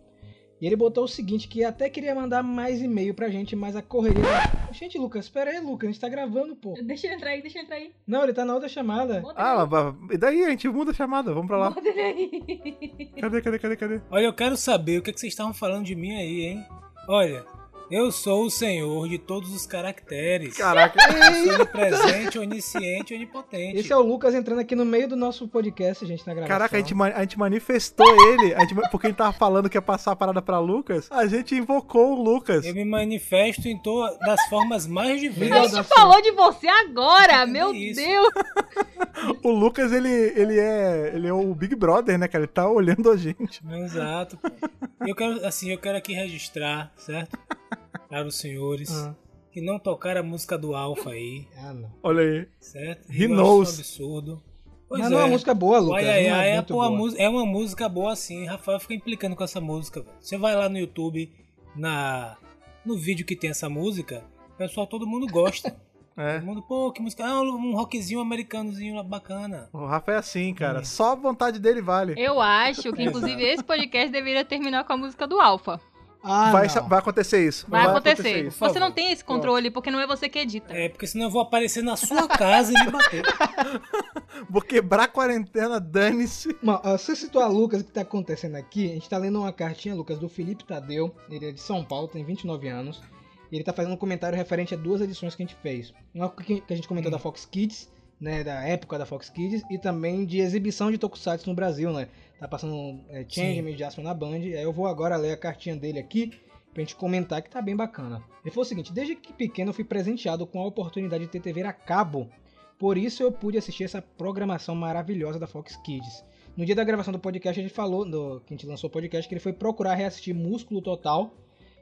E ele botou o seguinte, que até queria mandar mais e-mail pra gente, mas a correria... Gente, Lucas, espera aí, Lucas, a gente tá gravando, pô. Deixa ele entrar aí, deixa ele entrar aí. Não, ele tá na outra chamada. Bota Ah, e daí a gente muda a chamada, vamos pra lá. Bota ele aí. Cadê, cadê, cadê, cadê? Olha, eu quero saber o que, é que vocês estavam falando de mim aí, hein? Olha, eu sou o senhor de todos os caracteres. Caraca. Eu sou onipresente, onisciente, onipotente. Esse é o Lucas entrando aqui no meio do nosso podcast, a gente na gravação. Caraca, a gente, a gente manifestou ele, a gente, porque a gente tava falando que ia passar a parada pra Lucas, a gente invocou o Lucas. Eu me manifesto em todas das formas mais A diversas. gente falou de você agora, meu isso. Deus. O Lucas, ele, ele, é, ele é o Big Brother, né, cara? Ele tá olhando a gente. Exato. pô. Eu quero, assim, eu quero aqui registrar, certo? Para os senhores Ah. que não tocaram a música do Alfa aí, Ah, não. Olha aí. certo? He knows. um absurdo. Pois Mas é. não é uma música boa, Lucas. Ai, ai, não ai é é, uma boa. música, é uma música boa sim. Rafael fica implicando com essa música. Você vai lá no YouTube, na, no vídeo que tem essa música, o pessoal, todo mundo gosta. É. Todo mundo, pô, que música. Ah, um rockzinho americanozinho lá bacana. O Rafa é assim, cara. Hum. Só a vontade dele vale. Eu acho que, inclusive, esse podcast deveria terminar com a música do Alfa. Ah, vai, vai acontecer isso. Vai, acontecer. isso. por Você não tem esse controle, porque não é você que edita. É, porque senão eu vou aparecer na sua casa e me bater. Vou quebrar a quarentena, dane-se. Bom, ó, se situar Lucas, o que tá acontecendo aqui, a gente tá lendo uma cartinha, Lucas, do Felipe Tadeu, ele é de São Paulo, tem 29 anos, e ele tá fazendo um comentário referente a duas edições que a gente fez. Uma que que a gente comentou da Fox Kids, né, da época da Fox Kids, e também de exibição de Tokusatsu no Brasil, né, tá passando é, Changeman e Jasper na Band, aí eu vou agora ler a cartinha dele aqui, pra gente comentar que tá bem bacana. Ele falou o seguinte, desde que pequeno eu fui presenteado com a oportunidade de ter TV a cabo, por isso eu pude assistir essa programação maravilhosa da Fox Kids. No dia da gravação do podcast, a gente falou, do, que a gente lançou o podcast, que ele foi procurar reassistir Músculo Total.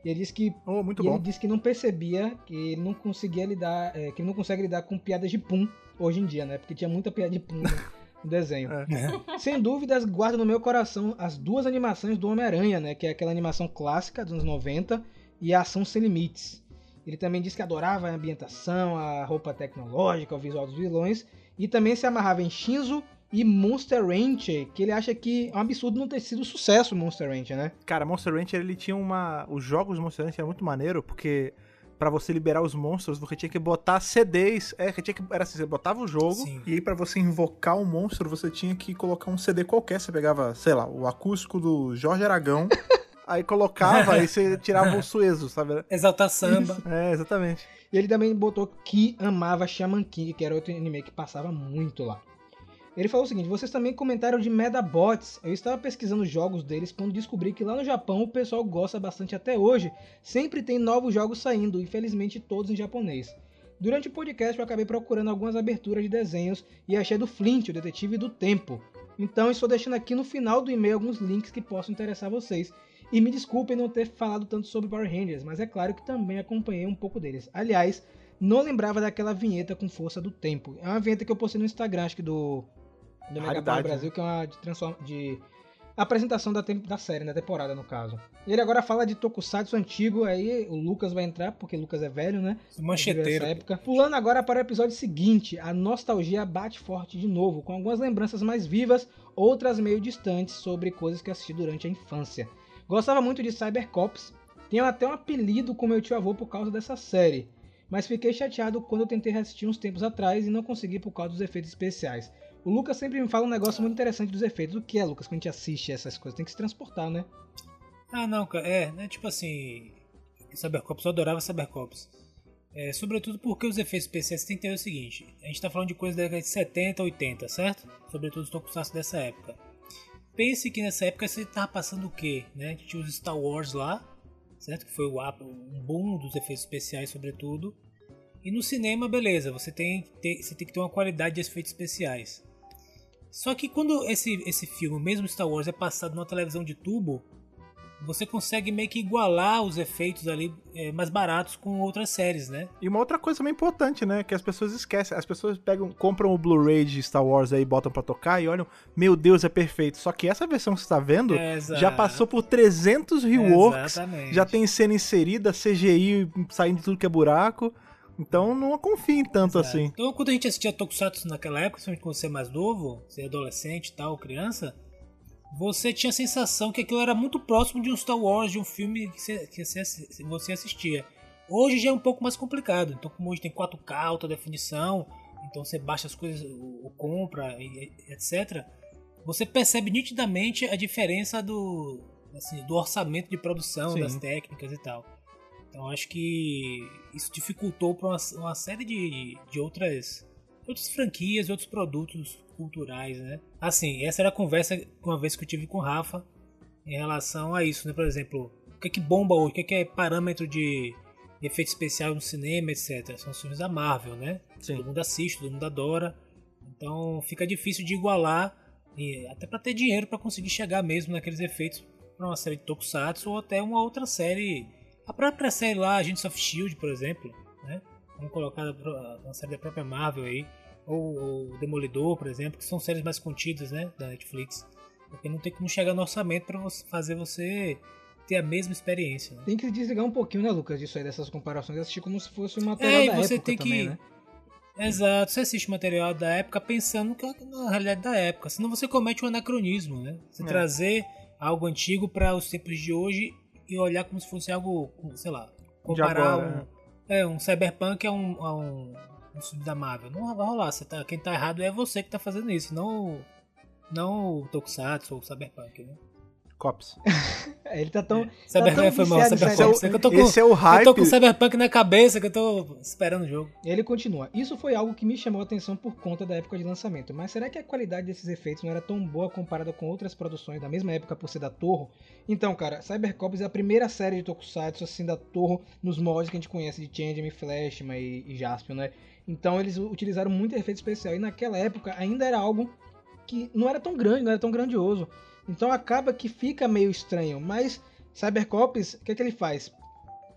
E ele disse que, Oh, muito e ele bom. disse que não percebia, que ele não conseguia lidar, é, que ele não consegue lidar com piadas de pum hoje em dia, né? Porque tinha muita piada de pum no, desenho. É. Sem dúvidas, guardo no meu coração as duas animações do Homem-Aranha, né? Que é aquela animação clássica dos anos 90 e a Ação Sem Limites. Ele também disse que adorava a ambientação, a roupa tecnológica, o visual dos vilões. E também se amarrava em Shinzo e Monster Rancher, que ele acha que é um absurdo não ter sido sucesso Monster Rancher, né? Cara, Monster Rancher, ele tinha uma... Os jogos do Monster Rancher eram muito maneiro, porque pra você liberar os monstros, você tinha que botar CDs. É, que tinha que... Era assim, você botava o jogo, Sim. e aí pra você invocar o monstro, você tinha que colocar um CD qualquer. Você pegava, sei lá, o acústico do Jorge Aragão, aí colocava, aí você tirava o suezo, sabe? Exaltar samba. É, exatamente. E ele também botou que amava Shaman King, que era outro anime que passava muito lá. Ele falou o seguinte: vocês também comentaram de Medabots. Eu estava pesquisando os jogos deles quando descobri que lá no Japão o pessoal gosta bastante até hoje. Sempre tem novos jogos saindo, infelizmente todos em japonês. Durante o podcast eu acabei procurando algumas aberturas de desenhos e achei do Flint, o detetive do tempo. Então estou deixando aqui no final do e-mail alguns links que possam interessar vocês. E me desculpem não ter falado tanto sobre Power Rangers, mas é claro que também acompanhei um pouco deles. Aliás, não lembrava daquela vinheta com força do tempo. É uma vinheta que eu postei no Instagram, acho que do do Mega Power Brasil, que é uma de, transform... de apresentação da, temp... da série, da temporada, no caso. E ele agora fala de Tokusatsu antigo, aí o Lucas vai entrar, porque o Lucas é velho, né? Mancheteiro. Época. Pulando agora para o episódio seguinte, a nostalgia bate forte de novo, com algumas lembranças mais vivas, outras meio distantes sobre coisas que assisti durante a infância. Gostava muito de Cybercops, tenho até um apelido com meu tio avô por causa dessa série, mas fiquei chateado quando eu tentei assistir uns tempos atrás e não consegui por causa dos efeitos especiais. O Lucas sempre me fala um negócio muito interessante dos efeitos. O que é, Lucas, quando a gente assiste essas coisas? Tem que se transportar, né? Ah, não, cara. É, né? Tipo assim. Cybercops, eu adorava Cybercops. É, sobretudo porque os efeitos especiais tem que ter o seguinte: a gente tá falando de coisas da década de 70, 80, certo? Sobretudo os tokusatsu dessa época. Pense que nessa época você tava passando o quê? Né? Tinha os Star Wars lá, certo? Que foi o um boom dos efeitos especiais, sobretudo. E no cinema, beleza, você tem, ter, você tem que ter uma qualidade de efeitos especiais. Só que quando esse, esse filme, mesmo Star Wars, é passado numa televisão de tubo, você consegue meio que igualar os efeitos ali é, mais baratos com outras séries, né? E uma outra coisa também importante, né? Que as pessoas esquecem. As pessoas pegam, compram o Blu-ray de Star Wars aí, botam pra tocar e olham, meu Deus, é perfeito. Só que essa versão que você tá vendo É, já passou por 300 reworks, Exatamente. já tem cena inserida, CGI saindo de tudo que é buraco. Então não confiem tanto Exato. assim. Então, quando a gente assistia Tokusatsu naquela época, principalmente quando você é mais novo, você é adolescente e tal, criança, você tinha a sensação que aquilo era muito próximo de um Star Wars, de um filme que você, assistia. Hoje já é um pouco mais complicado. Então, como hoje tem 4K, alta definição, então você baixa as coisas, ou compra, etc. Você percebe nitidamente a diferença do, assim, do orçamento de produção, Sim. das técnicas e tal. Então acho que isso dificultou para uma, uma série de, de outras, outras franquias e outros produtos culturais, né? Assim, essa era a conversa uma vez que eu tive com o Rafa em relação a isso, né? Por exemplo, o que é que bomba hoje, o que é que é parâmetro de, de efeito especial no cinema, etc. São os filmes da Marvel, né? Todo mundo assiste, todo mundo adora. Então fica difícil de igualar, e até para ter dinheiro para conseguir chegar mesmo naqueles efeitos para uma série de Tokusatsu ou até uma outra série. A própria série lá, Agents of Shield, por exemplo, né? Vamos colocar a uma série da própria Marvel aí, ou, ou Demolidor, por exemplo, que são séries mais contidas, né, da Netflix. Porque não tem como chegar no orçamento para fazer você ter a mesma experiência. Né? Tem que desligar um pouquinho, né, Lucas, disso aí, dessas comparações, assistir como se fosse uma material É, da você época tem também, que- né? Exato, você assiste material da época pensando que é na realidade da época, senão você comete um anacronismo, né? Você É. trazer algo antigo para os tempos de hoje e olhar como se fosse algo, sei lá, comparar agora, um, é, um cyberpunk a um, a um, um filme da Marvel. Não vai rolar, você tá, quem tá errado é você que tá fazendo isso, não, não o Tokusatsu ou o cyberpunk, né? Cops. É, ele tá tão. Cyberpunk foi mal, cyberpunk. É que eu tô com, Esse é o eu hype. tô com cyberpunk na cabeça que eu tô esperando o jogo. Ele continua. Isso foi algo que me chamou a atenção por conta da época de lançamento. Mas será que a qualidade desses efeitos não era tão boa comparada com outras produções da mesma época por ser da Torro? Então, cara, Cybercops é a primeira série de Tokusatsu assim da Torro nos moldes que a gente conhece de Changeman, Flashman e, e Jaspion, né? Então eles utilizaram muito efeito especial e naquela época ainda era algo que não era tão grande, não era tão grandioso. Então acaba que fica meio estranho, mas Cybercops, o que é que ele faz?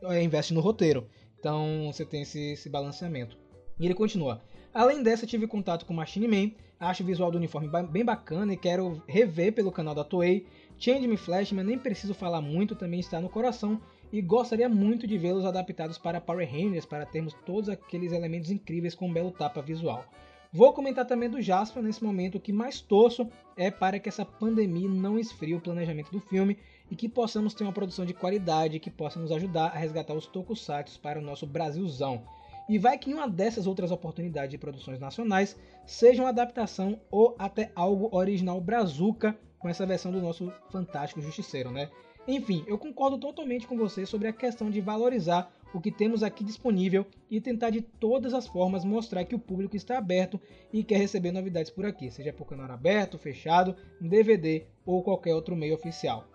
É, investe no roteiro. Então você tem esse, esse balanceamento. E ele continua. Além dessa, tive contato com Machine Man, acho o visual do uniforme bem bacana e quero rever pelo canal da Toei. Changeman Flashman, nem preciso falar muito, também está no coração e gostaria muito de vê-los adaptados para Power Rangers para termos todos aqueles elementos incríveis com um belo tapa visual. Vou comentar também do Jasper nesse momento, o que mais torço é para que essa pandemia não esfrie o planejamento do filme e que possamos ter uma produção de qualidade que possa nos ajudar a resgatar os tokusatsu para o nosso Brasilzão. E vai que uma dessas outras oportunidades de produções nacionais seja uma adaptação ou até algo original brazuca com essa versão do nosso fantástico Justiceiro, né? Enfim, eu concordo totalmente com você sobre a questão de valorizar o que temos aqui disponível e tentar de todas as formas mostrar que o público está aberto e quer receber novidades por aqui, seja por canal aberto, fechado, DVD ou qualquer outro meio oficial.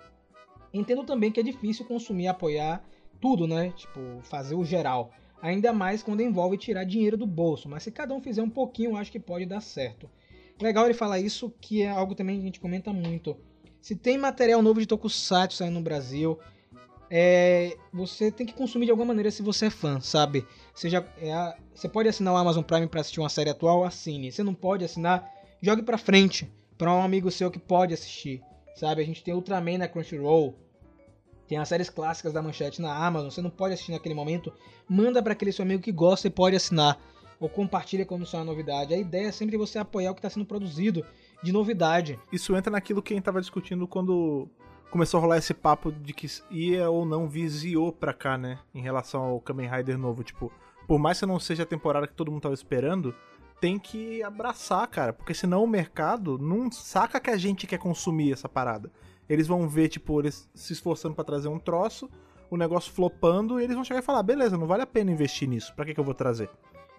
Entendo também que é difícil consumir e apoiar tudo, né? Tipo, fazer o geral. Ainda mais quando envolve tirar dinheiro do bolso, mas se cada um fizer um pouquinho, acho que pode dar certo. Legal ele falar isso, que é algo também que a gente comenta muito. Se tem material novo de Tokusatsu saindo no Brasil, é, você tem que consumir de alguma maneira se você é fã, sabe? Seja, é a, você pode assinar o Amazon Prime para assistir uma série atual, assine. Você não pode assinar, jogue para frente para um amigo seu que pode assistir, sabe? A gente tem Ultraman na Crunchyroll, tem as séries clássicas da Manchete na Amazon, você não pode assistir naquele momento, manda para aquele seu amigo que gosta e pode assinar ou compartilha quando sai uma novidade. A ideia é sempre você apoiar o que está sendo produzido de novidade. Isso entra naquilo que a gente tava discutindo quando começou a rolar esse papo de que ia ou não viziou pra cá, né? Em relação ao Kamen Rider novo. Tipo, por mais que não seja a temporada que todo mundo tava esperando, tem que abraçar, cara. Porque senão o mercado não saca que a gente quer consumir essa parada. Eles vão ver, tipo, eles se esforçando para trazer um troço, o negócio flopando, e eles vão chegar e falar: beleza, não vale a pena investir nisso, pra que, que eu vou trazer?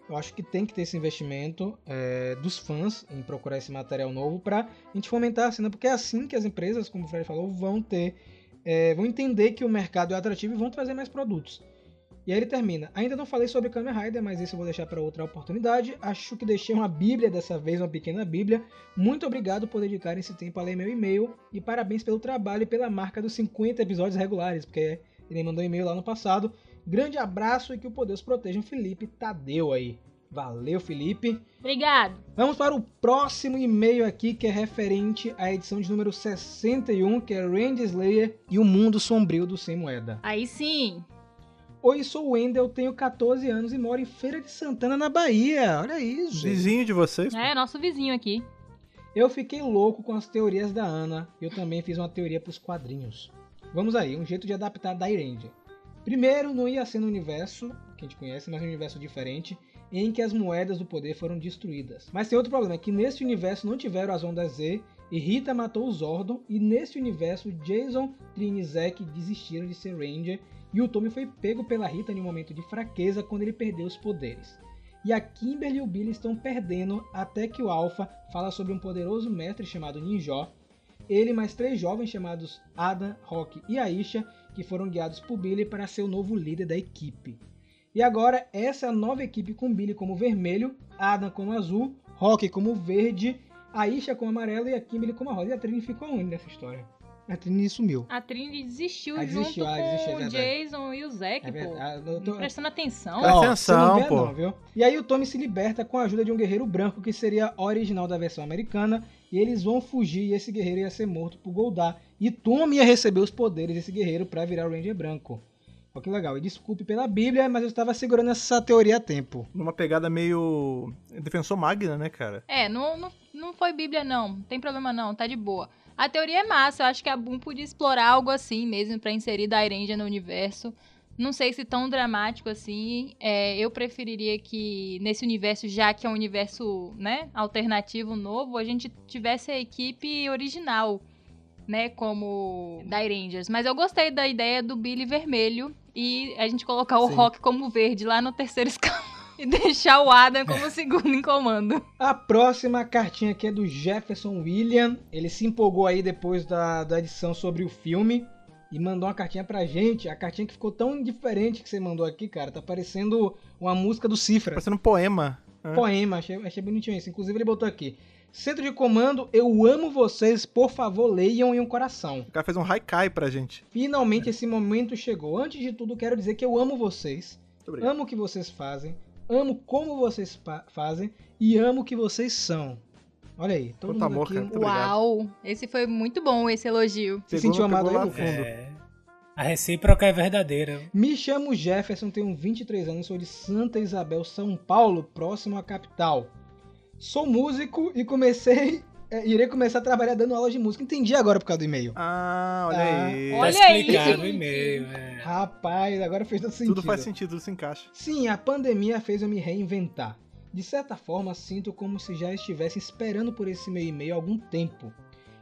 Eu acho que tem que ter esse investimento é, dos fãs em procurar esse material novo para a gente fomentar a cena, porque é assim que as empresas, como o Fred falou, vão ter, é, vão entender que o mercado é atrativo e vão trazer mais produtos. E aí ele termina. Ainda não falei sobre Kamen Rider, mas isso eu vou deixar para outra oportunidade. Acho que deixei uma bíblia dessa vez, uma pequena bíblia. Muito obrigado por dedicar esse tempo a ler meu e-mail e parabéns pelo trabalho e pela marca dos 50 episódios regulares, porque ele mandou e-mail lá no passado. Grande abraço e que o poder os proteja, Felipe Tadeu aí. Valeu, Felipe. Obrigado. Vamos para o próximo e-mail aqui, que é referente à edição de número 61, que é Randy Slayer e o Mundo Sombrio do Sem Moeda. Aí sim. Oi, sou o Wendel, tenho 14 anos e moro em Feira de Santana, na Bahia. Olha isso. Vizinho de vocês? É, nosso vizinho aqui. Eu fiquei louco com as teorias da Ana. Eu também fiz uma teoria para os quadrinhos. Vamos aí, um jeito de adaptar da Randy. Primeiro, não ia ser no universo que a gente conhece, mas um universo diferente, em que as moedas do poder foram destruídas. Mas tem outro problema, é que nesse universo não tiveram as ondas Z, e Rita matou o Zordon, e nesse universo Jason, Trini e Zack desistiram de ser Ranger, e o Tommy foi pego pela Rita em um momento de fraqueza quando ele perdeu os poderes. E a Kimberly e o Billy estão perdendo até que o Alpha fala sobre um poderoso mestre chamado Ninjó. Ele mais três jovens chamados Adam, Rock e Aisha que foram guiados por Billy para ser o novo líder da equipe. E agora, essa é a nova equipe com Billy como vermelho, Adam como azul, Rock como verde, Aisha como amarelo e a Kimberly como rosa. E a Trini ficou onde nessa história? A Trini sumiu. A Trini desistiu Ah, junto desistiu, ah, com desistiu, é o. Jason e o Zack, É pô. Eu tô- Não Prestando atenção. Atenção, não vê, pô. não, viu? E aí o Tommy se liberta com a ajuda de um guerreiro branco que seria original da versão americana. E eles vão fugir e esse guerreiro ia ser morto por Goldar. E Tommy ia receber os poderes desse guerreiro para virar o Ranger branco. Olha que legal. E desculpe pela Bíblia, mas eu estava segurando essa teoria a tempo. Numa pegada meio. Defensor Magna, né, cara? É, não, não, não foi Bíblia, não. Não tem problema, não. Tá de boa. A teoria é massa. Eu acho que a Boom podia explorar algo assim mesmo pra inserir Dairenja no universo. Não sei se tão dramático assim. É, eu preferiria que nesse universo, já que é um universo né, alternativo novo, a gente tivesse a equipe original, né? Como Dairangers. Mas eu gostei da ideia do Billy vermelho e a gente colocar o Sim. Rock como verde lá no terceiro escalão. E deixar o Adam como segundo em comando. A próxima cartinha aqui é do Jefferson William. Ele se empolgou aí depois da, da edição sobre o filme e mandou uma cartinha pra gente. A cartinha que ficou tão diferente que você mandou aqui, cara. Tá parecendo uma música do Cifra. Parecendo um poema. né? Poema, achei, achei bonitinho isso. Inclusive ele botou aqui. Centro de comando, eu amo vocês, por favor, leiam em um coração. O cara fez um haikai pra gente. Finalmente esse momento chegou. Antes de tudo, quero dizer que eu amo vocês. Amo o que vocês fazem, amo como vocês fazem e amo o que vocês são. Olha aí, todo Quanto mundo amor, aqui cara. Uau! Esse foi muito bom, esse elogio. se Pegou- sentiu amado lá no no fundo. É, a recíproca é verdadeira. Me chamo Jefferson, tenho 23 anos, sou de Santa Isabel, São Paulo, próximo à capital. Sou músico e comecei, é, irei começar a trabalhar dando aula de música. Entendi agora por causa do e-mail. Ah, olha Ah, aí. olha tá aí, explicado no gente. e-mail. é. Rapaz, agora fez todo sentido. Tudo faz sentido, tudo se encaixa. Sim, a pandemia fez eu me reinventar. De certa forma, sinto como se já estivesse esperando por esse meu e-mail há algum tempo.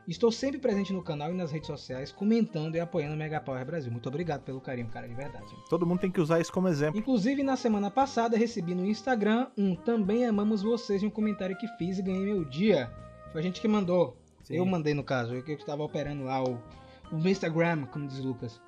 Estou sempre presente no canal e nas redes sociais, comentando e apoiando o Mega Power Brasil. Muito obrigado pelo carinho, cara, de verdade. Todo mundo tem que usar isso como exemplo. Inclusive, na semana passada, recebi no Instagram um Também Amamos Vocês em um comentário que fiz e ganhei meu dia. Foi a gente que mandou. Sim. Eu mandei, no caso, eu que estava operando lá o, o Instagram, como diz Lucas.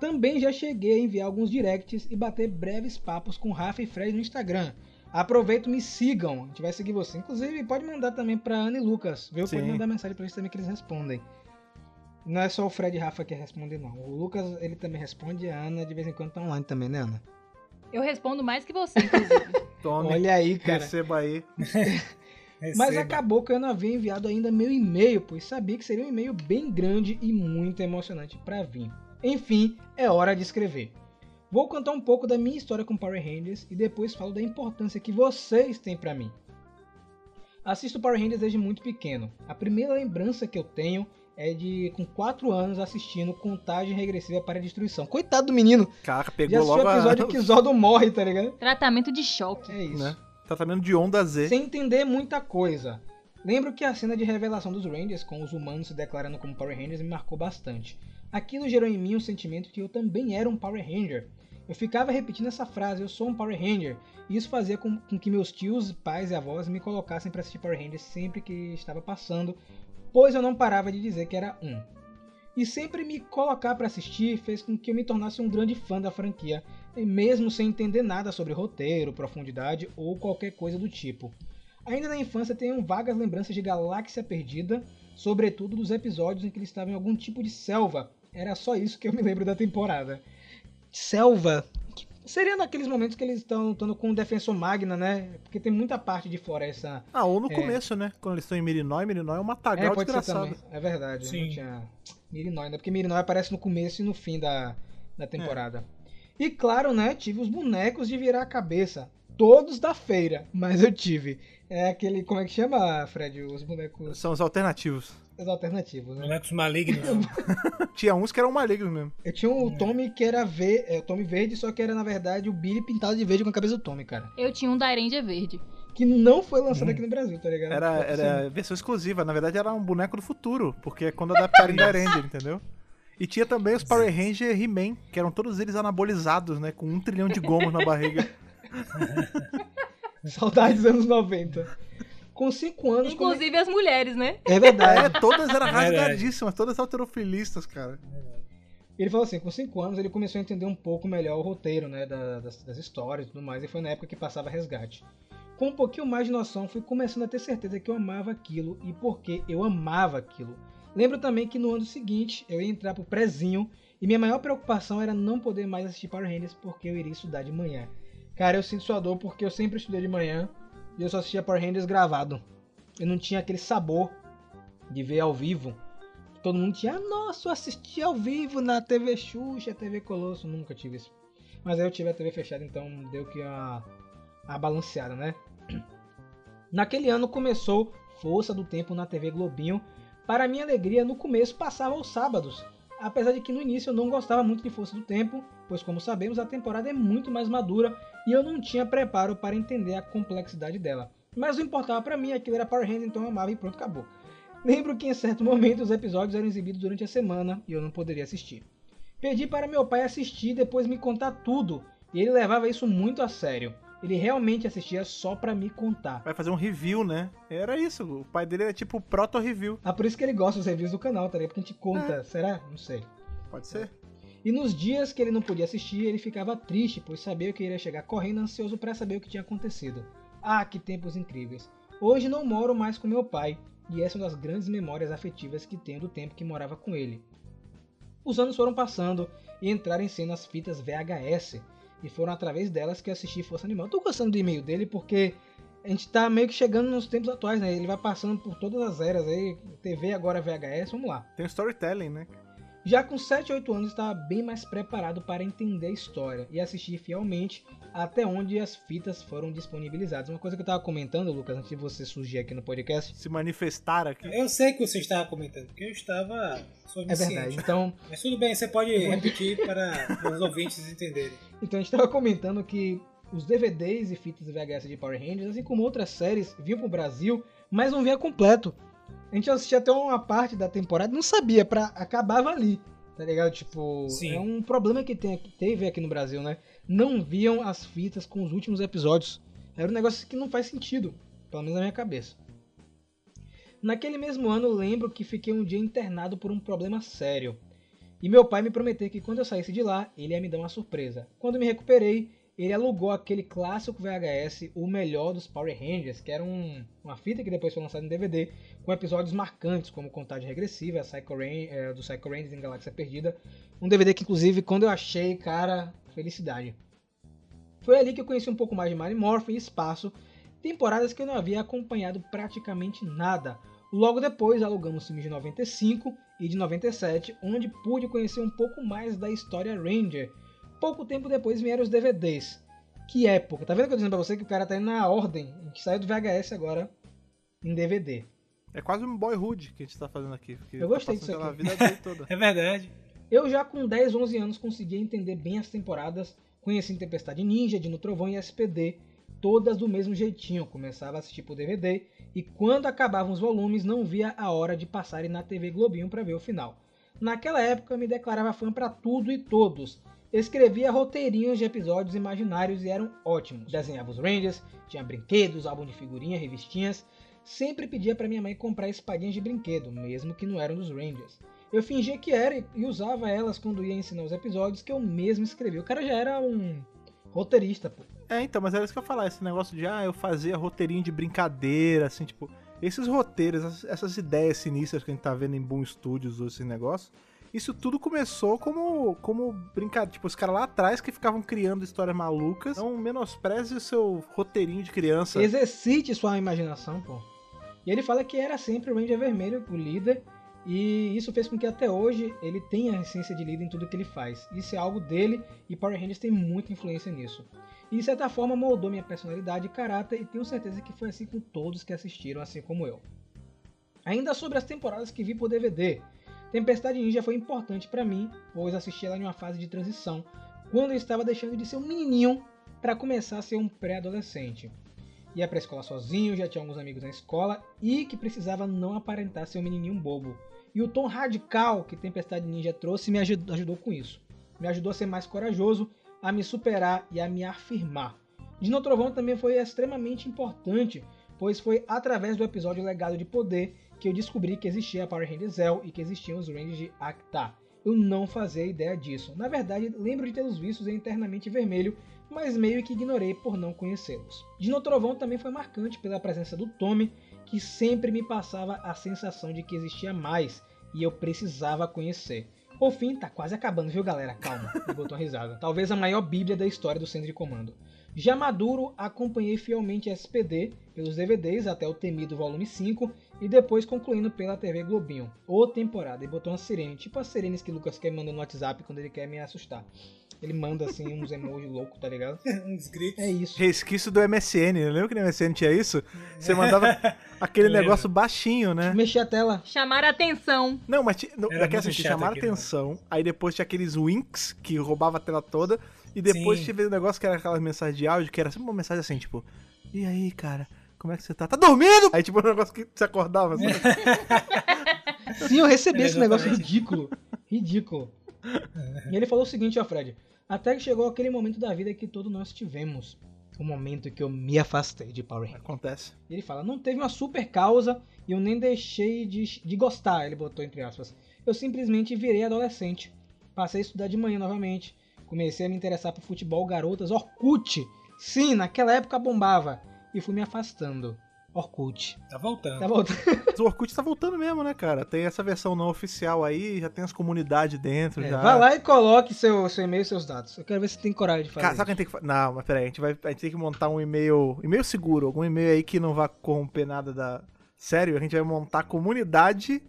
Também já cheguei a enviar alguns directs e bater breves papos com Rafa e Fred no Instagram. Aproveito, me sigam. A gente vai seguir você. Inclusive, pode mandar também pra Ana e Lucas. Viu? Pode mandar mensagem pra eles também que eles respondem. Não é só o Fred e Rafa que respondem, não. O Lucas, ele também responde. A Ana, de vez em quando, tá online também, né, Ana? Eu respondo mais que você, inclusive. Tome, Olha aí, cara. receba aí. Mas Receba. acabou que eu não havia enviado ainda meu e-mail, pois sabia que seria um e-mail bem grande e muito emocionante pra vir. Enfim, é hora de escrever. Vou contar um pouco da minha história com Power Rangers e depois falo da importância que vocês têm pra mim. Assisto Power Rangers desde muito pequeno. A primeira lembrança que eu tenho é de com 4 anos assistindo Contagem Regressiva para a Destruição. Coitado do menino, Caraca, já pegou logo o episódio a... que Zordon morre, tá ligado? Tratamento de choque. É isso. né? Tratamento de onda Z. sem entender muita coisa. Lembro que a cena de revelação dos Rangers, com os humanos se declarando como Power Rangers, me marcou bastante. Aquilo gerou em mim um sentimento de que eu também era um Power Ranger. Eu ficava repetindo essa frase, eu sou um Power Ranger, e isso fazia com, com que meus tios, pais e avós me colocassem para assistir Power Rangers sempre que estava passando, pois eu não parava de dizer que era um. E sempre me colocar para assistir fez com que eu me tornasse um grande fã da franquia, mesmo sem entender nada sobre roteiro, profundidade ou qualquer coisa do tipo. Ainda na infância tenho vagas lembranças de Galáxia Perdida, sobretudo dos episódios em que eles estavam em algum tipo de selva. Era só isso que eu me lembro da temporada. Selva? Seria naqueles momentos que eles estão lutando com o Defensor Magna, né? Porque tem muita parte de floresta. Ah, ou no É. começo, né? Quando eles estão em Mirinói, Mirinói é um É, matagal ser desgraçado. também. É verdade. Sim. Não tinha Mirinói, né? Porque Mirinói aparece no começo e no fim da, da temporada. E claro, né? Tive os bonecos de virar a cabeça. Todos da feira, mas eu tive. É aquele. Como é que chama, Fred? Os bonecos São os alternativos. os alternativos, né? Bonecos malignos. Tinha uns que eram malignos mesmo. Eu tinha o Tommy que era ver, é, o Tommy verde, só que era na verdade o Billy pintado de verde com a cabeça do Tommy, cara. Eu tinha um Dairanger verde. Que não foi lançado aqui no Brasil, tá ligado? Era, era versão exclusiva. Na verdade, era um boneco do futuro. Porque é quando adaptaram em Ranger, entendeu? E tinha também os Power Ranger He-Man, que eram todos eles anabolizados, né? Com um trilhão de gomos na barriga. Saudades dos anos 90. Com 5 anos. come- Inclusive as mulheres, né? É verdade. É, todas eram Verdade. rasgadíssimas, todas alterofilistas, cara. Ele falou assim, com 5 anos ele começou a entender um pouco melhor o roteiro, né, da- das, das histórias e tudo mais, e foi na época que passava Resgate. Com um pouquinho mais de noção, fui começando a ter certeza que eu amava aquilo e porque eu amava aquilo. Lembro também que no ano seguinte eu ia entrar pro prezinho e minha maior preocupação era não poder mais assistir Power Rangers porque eu iria estudar de manhã. Cara, eu sinto sua dor porque eu sempre estudei de manhã e eu só assistia Power Rangers gravado. Eu não tinha aquele sabor de ver ao vivo Todo mundo tinha, ah, nossa, eu assisti ao vivo na TV Xuxa, TV Colosso, nunca tive isso. Mas aí eu tive a TV fechada, então deu que a, a balanceada, né? Naquele ano começou Força do Tempo na TV Globinho. Para minha alegria, no começo passava aos sábados. Apesar de que no início eu não gostava muito de Força do Tempo, pois como sabemos a temporada é muito mais madura e eu não tinha preparo para entender a complexidade dela. Mas o importava para mim, aquilo era Power Rangers, então eu amava e pronto, acabou. Lembro que em certo momento os episódios eram exibidos durante a semana e eu não poderia assistir. Pedi para meu pai assistir e depois me contar tudo, e ele levava isso muito a sério. Ele realmente assistia só pra me contar. Vai fazer um review, né? Era isso. O pai dele era tipo proto-review. Ah, por isso que ele gosta dos reviews do canal, tá ligado? Porque a gente conta, será? Não sei. Pode ser? E nos dias que ele não podia assistir, ele ficava triste, pois sabia que iria chegar correndo ansioso para saber o que tinha acontecido. Ah, que tempos incríveis. Hoje não moro mais com meu pai, e essa é uma das grandes memórias afetivas que tenho do tempo que morava com ele. Os anos foram passando e entraram em cena as fitas VHS, e foram através delas que assisti Força Animal. Tô gostando do e-mail dele porque a gente tá meio que chegando nos tempos atuais, né? Ele vai passando por todas as eras aí, TV agora VHS, vamos lá. Tem storytelling, né? Já com 7 8 anos estava bem mais preparado para entender a história e assistir fielmente até onde as fitas foram disponibilizadas. Uma coisa que eu estava comentando, Lucas, antes de você surgir aqui no podcast. Se manifestar aqui. Eu sei que você estava comentando, porque eu estava É verdade. Então, Mas tudo bem, você pode repetir para os ouvintes entenderem. então a gente estava comentando que os DVDs e fitas VHS de Power Rangers, assim como outras séries, vinham para o Brasil, mas não vinha completo. A gente assistia até uma parte da temporada, não sabia, pra, acabava ali. Tá ligado? Tipo, Sim. é um problema que tem, aqui- teve aqui no Brasil, né? Não viam as fitas com os últimos episódios. Era um negócio que não faz sentido, pelo menos na minha cabeça. Naquele mesmo ano, lembro que fiquei um dia internado por um problema sério. E meu pai me prometeu que quando eu saísse de lá, ele ia me dar uma surpresa. Quando me recuperei, ele alugou aquele clássico VHS, o melhor dos Power Rangers, que era um- uma fita que depois foi lançada em DVD, com episódios marcantes como Contagem Regressiva, Psycho Ran- eh, do Psycho Rangers em Galáxia Perdida. Um DVD que, inclusive, quando eu achei, cara, felicidade. Foi ali que eu conheci um pouco mais de Mary Morphin e Espaço, temporadas que eu não havia acompanhado praticamente nada. Logo depois, alugamos filmes de 95 e de 97, onde pude conhecer um pouco mais da história Ranger. Pouco tempo depois vieram os DVDs. Que época! Tá vendo que eu tô dizendo pra você que o cara tá indo na ordem? A gente saiu do VHS agora em DVD. É quase um boyhood que a gente tá fazendo aqui. Eu gostei tá disso aqui. vida dele toda. É verdade. Eu já com 10, 11 anos conseguia entender bem as temporadas, conheci Tempestade Ninja, Dino Trovão e SPD, todas do mesmo jeitinho, começava a assistir por DVD e quando acabavam os volumes não via a hora de passarem na TV Globinho para ver o final. Naquela época eu me declarava fã para tudo e todos. Escrevia roteirinhos de episódios imaginários e eram ótimos. Desenhava os Rangers, tinha brinquedos, álbum de figurinha, revistinhas. Sempre pedia para minha mãe comprar espadinhas de brinquedo, mesmo que não eram dos Rangers. Eu fingia que era e- usava elas quando ia ensinar os episódios que eu mesmo escrevi. O cara já era um roteirista, pô. É, então, mas era isso que eu ia falar, esse negócio de, ah, eu fazia roteirinho de brincadeira, assim, tipo, esses roteiros, essas, ideias sinistras que a gente tá vendo em Boom Studios ou esse negócio, isso tudo começou como, como brincadeira, tipo, os caras lá atrás que ficavam criando histórias malucas, não menospreze o seu roteirinho de criança. Exercite sua imaginação, pô. E ele fala que era sempre o Ranger Vermelho, o líder, e isso fez com que até hoje ele tenha a essência de líder em tudo que ele faz. Isso é algo dele e Power Rangers tem muita influência nisso. E de certa forma moldou minha personalidade e caráter e tenho certeza que foi assim com todos que assistiram, assim como eu. Ainda sobre as temporadas que vi por DVD, Tempestade Ninja foi importante pra mim, pois assisti ela em uma fase de transição, quando eu estava deixando de ser um menininho para começar a ser um pré-adolescente. Ia pra escola sozinho, já tinha alguns amigos na escola e que precisava não aparentar ser um menininho bobo. E o tom radical que Tempestade Ninja trouxe me aju- ajudou com isso. Me ajudou a ser mais corajoso, a me superar e a me afirmar. Dino Trovão também foi extremamente importante, pois foi através do episódio Legado de Poder que eu descobri que existia a Power Rangers Zell e que existiam os Rangers de Acta. Eu não fazia ideia disso. Na verdade, lembro de tê-los vistos em Eternamente Vermelho, mas meio que ignorei por não conhecê-los. Dino Trovão também foi marcante pela presença do Tommy, que sempre me passava a sensação de que existia mais e eu precisava conhecer. Por fim, tá quase acabando, viu galera? Calma, ele botou uma risada. Talvez a maior bíblia da história do centro de comando. Já maduro, acompanhei fielmente a SPD pelos DVDs até o temido volume 5 e depois concluindo pela TV Globinho. Ou temporada, e botou uma sirene, tipo as sirenes que o Lucas quer manda no WhatsApp quando ele quer me assustar. Ele manda assim uns emojis loucos, tá ligado? Uns gritos. É isso. Resquício do MSN, lembra que no MSN tinha isso? Você mandava aquele Eu lembro. negócio baixinho, né? Mexer a tela. Chamar a atenção. Não, mas ti- no, Era daqui muito assim, te chato chamaram aquilo. atenção, aí depois tinha aqueles winks que roubava a tela toda, e depois Sim. tive um negócio que era aquelas mensagens de áudio, que era sempre uma mensagem assim, tipo, e aí, cara, como é que você tá? Tá dormindo? Aí tipo um negócio que você acordava, sabe? Sim, eu recebi É, esse negócio ridículo. Ridículo. E ele falou o seguinte, ó, Fred. Até que chegou aquele momento da vida que todos nós tivemos. O momento que eu me afastei de Power Rangers. Acontece. E ele fala, não teve uma super causa e eu nem deixei de, de gostar, ele botou entre aspas. Eu simplesmente virei adolescente. Passei a estudar de manhã novamente. Comecei a me interessar por futebol, garotas, Orkut. Sim, naquela época bombava. E fui me afastando. Orkut. Tá voltando. Tá voltando. Mas o Orkut tá voltando mesmo, né, cara? Tem essa versão não oficial aí, já tem as comunidades dentro, É, já. vai lá e coloque seu, seu e-mail e seus dados. Eu quero ver se tem coragem de fazer Cara, sabe o que a gente tem que Não, mas peraí, a gente, vai, a gente tem que montar um e-mail. E-mail seguro, algum e-mail aí que não vá corromper nada da. Sério, a gente vai montar a comunidade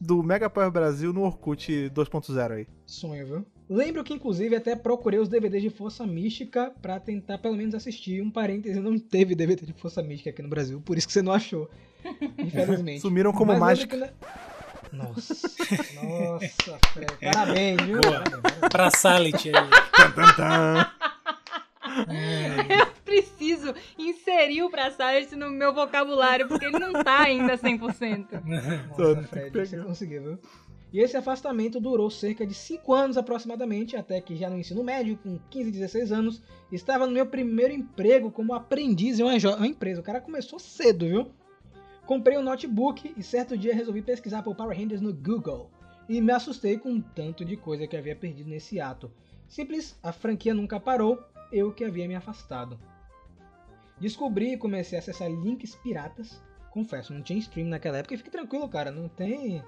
do Mega Power Brasil no Orkut 2.0 aí. Sonho, viu? Lembro que inclusive até procurei os DVDs de Força Mística pra tentar pelo menos assistir. Um parêntese, não teve DVD de Força Mística aqui no Brasil, por isso que você não achou. Infelizmente. Sumiram como Mas mágica. na- Nossa, nossa, Fred. Parabéns, viu? Boa. Parabéns. Pra Salit aí. É, preciso inserir o Braçage no meu vocabulário, porque ele não tá ainda 100%. Nossa, Fred, você conseguiu, viu? E esse afastamento durou cerca de 5 anos aproximadamente, até que já no ensino médio, com 15, 16 anos, estava no meu primeiro emprego como aprendiz em uma, uma empresa. O cara começou cedo, viu? Comprei um notebook e certo dia resolvi pesquisar por Power Rangers no Google. E me assustei com um tanto de coisa que havia perdido nesse ato. Simples, a franquia nunca parou, eu que havia me afastado. Descobri e comecei a acessar links piratas. Confesso, não tinha stream naquela época e fique tranquilo, cara, não tem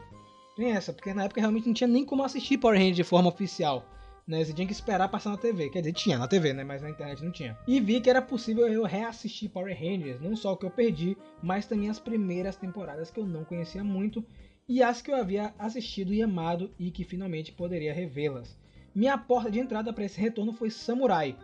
tem essa, porque na época realmente não tinha nem como assistir Power Rangers de forma oficial. Né? Você tinha que esperar passar na TV. Quer dizer, tinha na TV, né? Mas na internet não tinha. E vi que era possível eu reassistir Power Rangers, não só o que eu perdi, mas também as primeiras temporadas que eu não conhecia muito e as que eu havia assistido e amado e que finalmente poderia revê-las. Minha porta de entrada para esse retorno foi Samurai,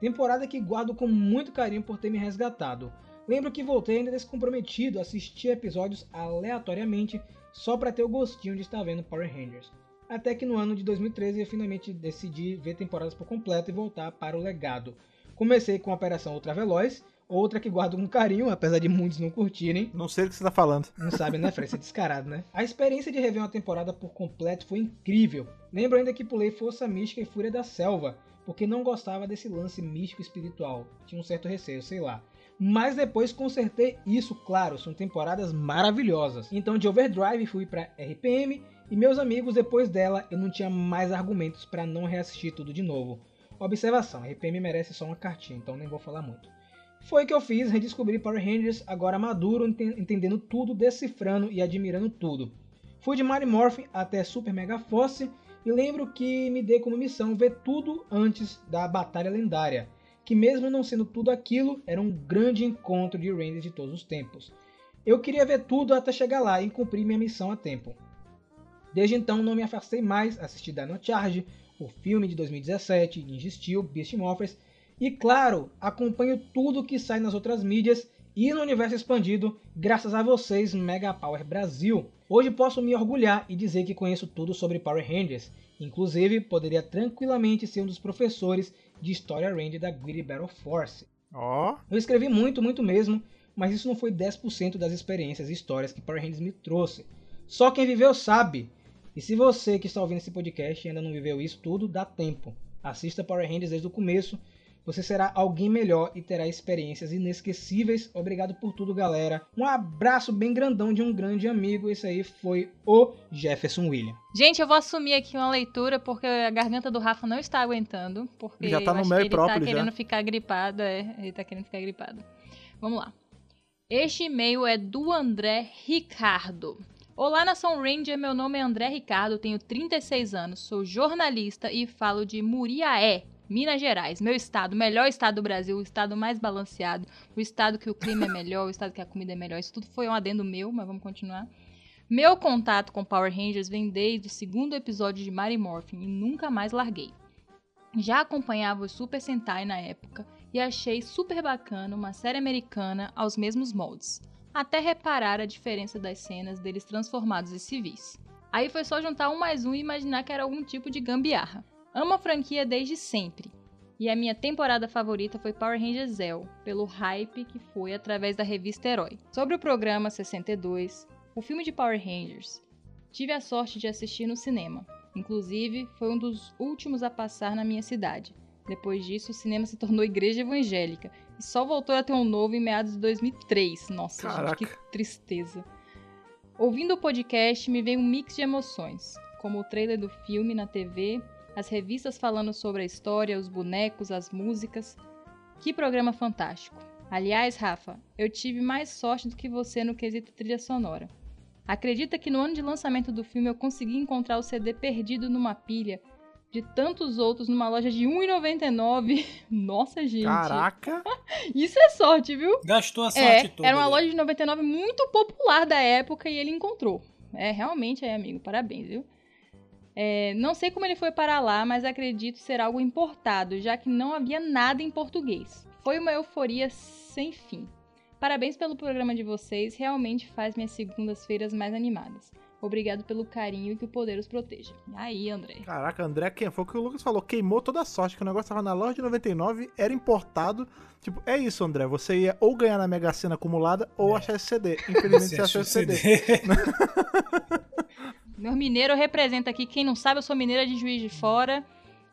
temporada que guardo com muito carinho por ter me resgatado. Lembro que voltei ainda descomprometido a assistir episódios aleatoriamente só para ter o gostinho de estar vendo Power Rangers. Até que no ano de 2013 eu finalmente decidi ver temporadas por completo e voltar para o legado. Comecei com a Operação Ultra Veloz, outra que guardo com carinho, apesar de muitos não curtirem. Não sei o que você tá falando. Não sabe, né, Fred? Você é descarado, né? A experiência de rever uma temporada por completo foi incrível. Lembro ainda que pulei Força Mística e Fúria da Selva, porque não gostava desse lance místico espiritual. Tinha um certo receio, sei lá. Mas depois consertei isso, claro, são temporadas maravilhosas. Então de Overdrive fui para RPM e meus amigos, depois dela eu não tinha mais argumentos para não reassistir tudo de novo. Observação, RPM merece só uma cartinha, então nem vou falar muito. Foi que eu fiz, redescobri Power Rangers agora maduro, entendendo tudo, decifrando e admirando tudo. Fui de Mighty Morphin até Super Mega Force e lembro que me dei como missão ver tudo antes da Batalha Lendária que mesmo não sendo tudo aquilo, era um grande encontro de Rangers de todos os tempos. Eu queria ver tudo até chegar lá e cumprir minha missão a tempo. Desde então não me afastei mais, assisti Dino Charge, o filme de 2017, Ninja Steel, Beast Morphers, e claro, acompanho tudo que sai nas outras mídias e no universo expandido, graças a vocês, Mega Power Brasil. Hoje posso me orgulhar e dizer que conheço tudo sobre Power Rangers, inclusive poderia tranquilamente ser um dos professores de História Range da Greedy Battle Force. Ó. Oh. Eu escrevi muito, muito mesmo, mas isso não foi 10% das experiências e histórias que Power Rangers me trouxe. Só quem viveu sabe. E se você que está ouvindo esse podcast ainda não viveu isso tudo, dá tempo. Assista Power Rangers desde o começo você será alguém melhor e terá experiências inesquecíveis. Obrigado por tudo, galera. Um abraço bem grandão de um grande amigo. Esse aí foi o Jefferson William. Gente, eu vou assumir aqui uma leitura porque a garganta do Rafa não está aguentando. Porque já tá no meio ele próprio, tá já. querendo ficar gripado. É, ele tá querendo ficar gripado. Vamos lá. Este e-mail é do André Ricardo. Olá, Nação Ranger. Meu nome é André Ricardo, tenho 36 anos, sou jornalista e falo de Muriaé, Minas Gerais, meu estado, melhor estado do Brasil, o estado mais balanceado, o estado que o clima é melhor, o estado que a comida é melhor. Isso tudo foi um adendo meu, mas vamos continuar. Meu contato com Power Rangers vem desde o segundo episódio de Mary Morphin e nunca mais larguei. Já acompanhava o Super Sentai na época e achei super bacana uma série americana aos mesmos moldes, até reparar a diferença das cenas deles transformados em civis. Aí foi só juntar um mais um e imaginar que era algum tipo de gambiarra. Amo a franquia desde sempre. E a minha temporada favorita foi Power Rangers Zell, pelo hype que foi através da revista Herói. Sobre o programa 62, o filme de Power Rangers, tive a sorte de assistir no cinema. Inclusive, foi um dos últimos a passar na minha cidade. Depois disso, o cinema se tornou igreja evangélica e só voltou a ter um novo em meados de 2003. Nossa, Caraca. gente, que tristeza. Ouvindo o podcast, me veio um mix de emoções, como o trailer do filme na TV as revistas falando sobre a história, os bonecos, as músicas. Que programa fantástico! Aliás, Rafa, eu tive mais sorte do que você no quesito trilha sonora. Acredita que no ano de lançamento do filme eu consegui encontrar o CD perdido numa pilha de tantos outros numa loja de R$1,99? Nossa, gente! Caraca! Isso é sorte, viu? Gastou a sorte é, toda. Era uma loja de 99 muito popular da época e ele encontrou. É, realmente é, amigo. Parabéns, viu? É, não sei como ele foi para lá, mas acredito ser algo importado, já que não havia nada em português. Foi uma euforia sem fim. Parabéns pelo programa de vocês, realmente faz minhas segundas-feiras mais animadas. Obrigado pelo carinho e que o poder os proteja. Aí, André. Caraca, André, quem foi o que o Lucas falou? Queimou toda a sorte, que o negócio tava na loja de 99, era importado. Tipo, é isso, André. Você ia ou ganhar na Mega Sena acumulada ou É. achar esse CD. Infelizmente Você achou esse CD. CD. Meu mineiro representa aqui. Quem não sabe, eu sou mineira de Juiz de Fora.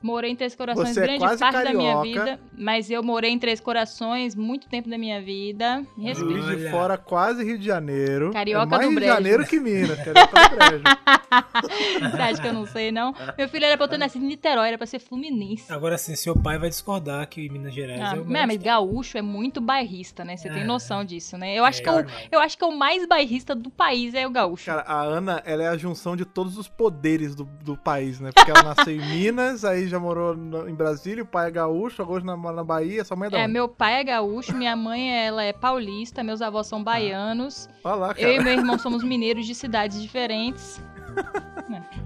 Morei em Três Corações Você é grande quase parte da minha carioca. vida. Mas eu morei em Três Corações muito tempo da minha vida. Juiz de. Fora, quase Rio de Janeiro. Carioca é mais do Rio Brejo. de Janeiro que Minas. Carioca do Brejo. Você acha que eu não sei, não? Meu filho era pra eu ter nascido em Niterói, era pra ser fluminense. Agora sim, seu pai vai discordar que Minas Gerais Ah, é o mas, gaúcho é muito bairrista, né? Você tem É. noção disso, né? Eu acho, É, que, o, verdade. eu acho que o mais bairrista do país é o gaúcho. Cara, a Ana, ela é a junção de todos os poderes do, do país, né? Porque ela nasceu em Minas, aí já morou no- em Brasília, o pai é gaúcho, agora na, na Bahia, sua mãe é da É, onde? meu pai é gaúcho, minha mãe ela é paulista, meus avós são baianos. Olha lá, Eu e meu irmão somos mineiros de cidades diferentes.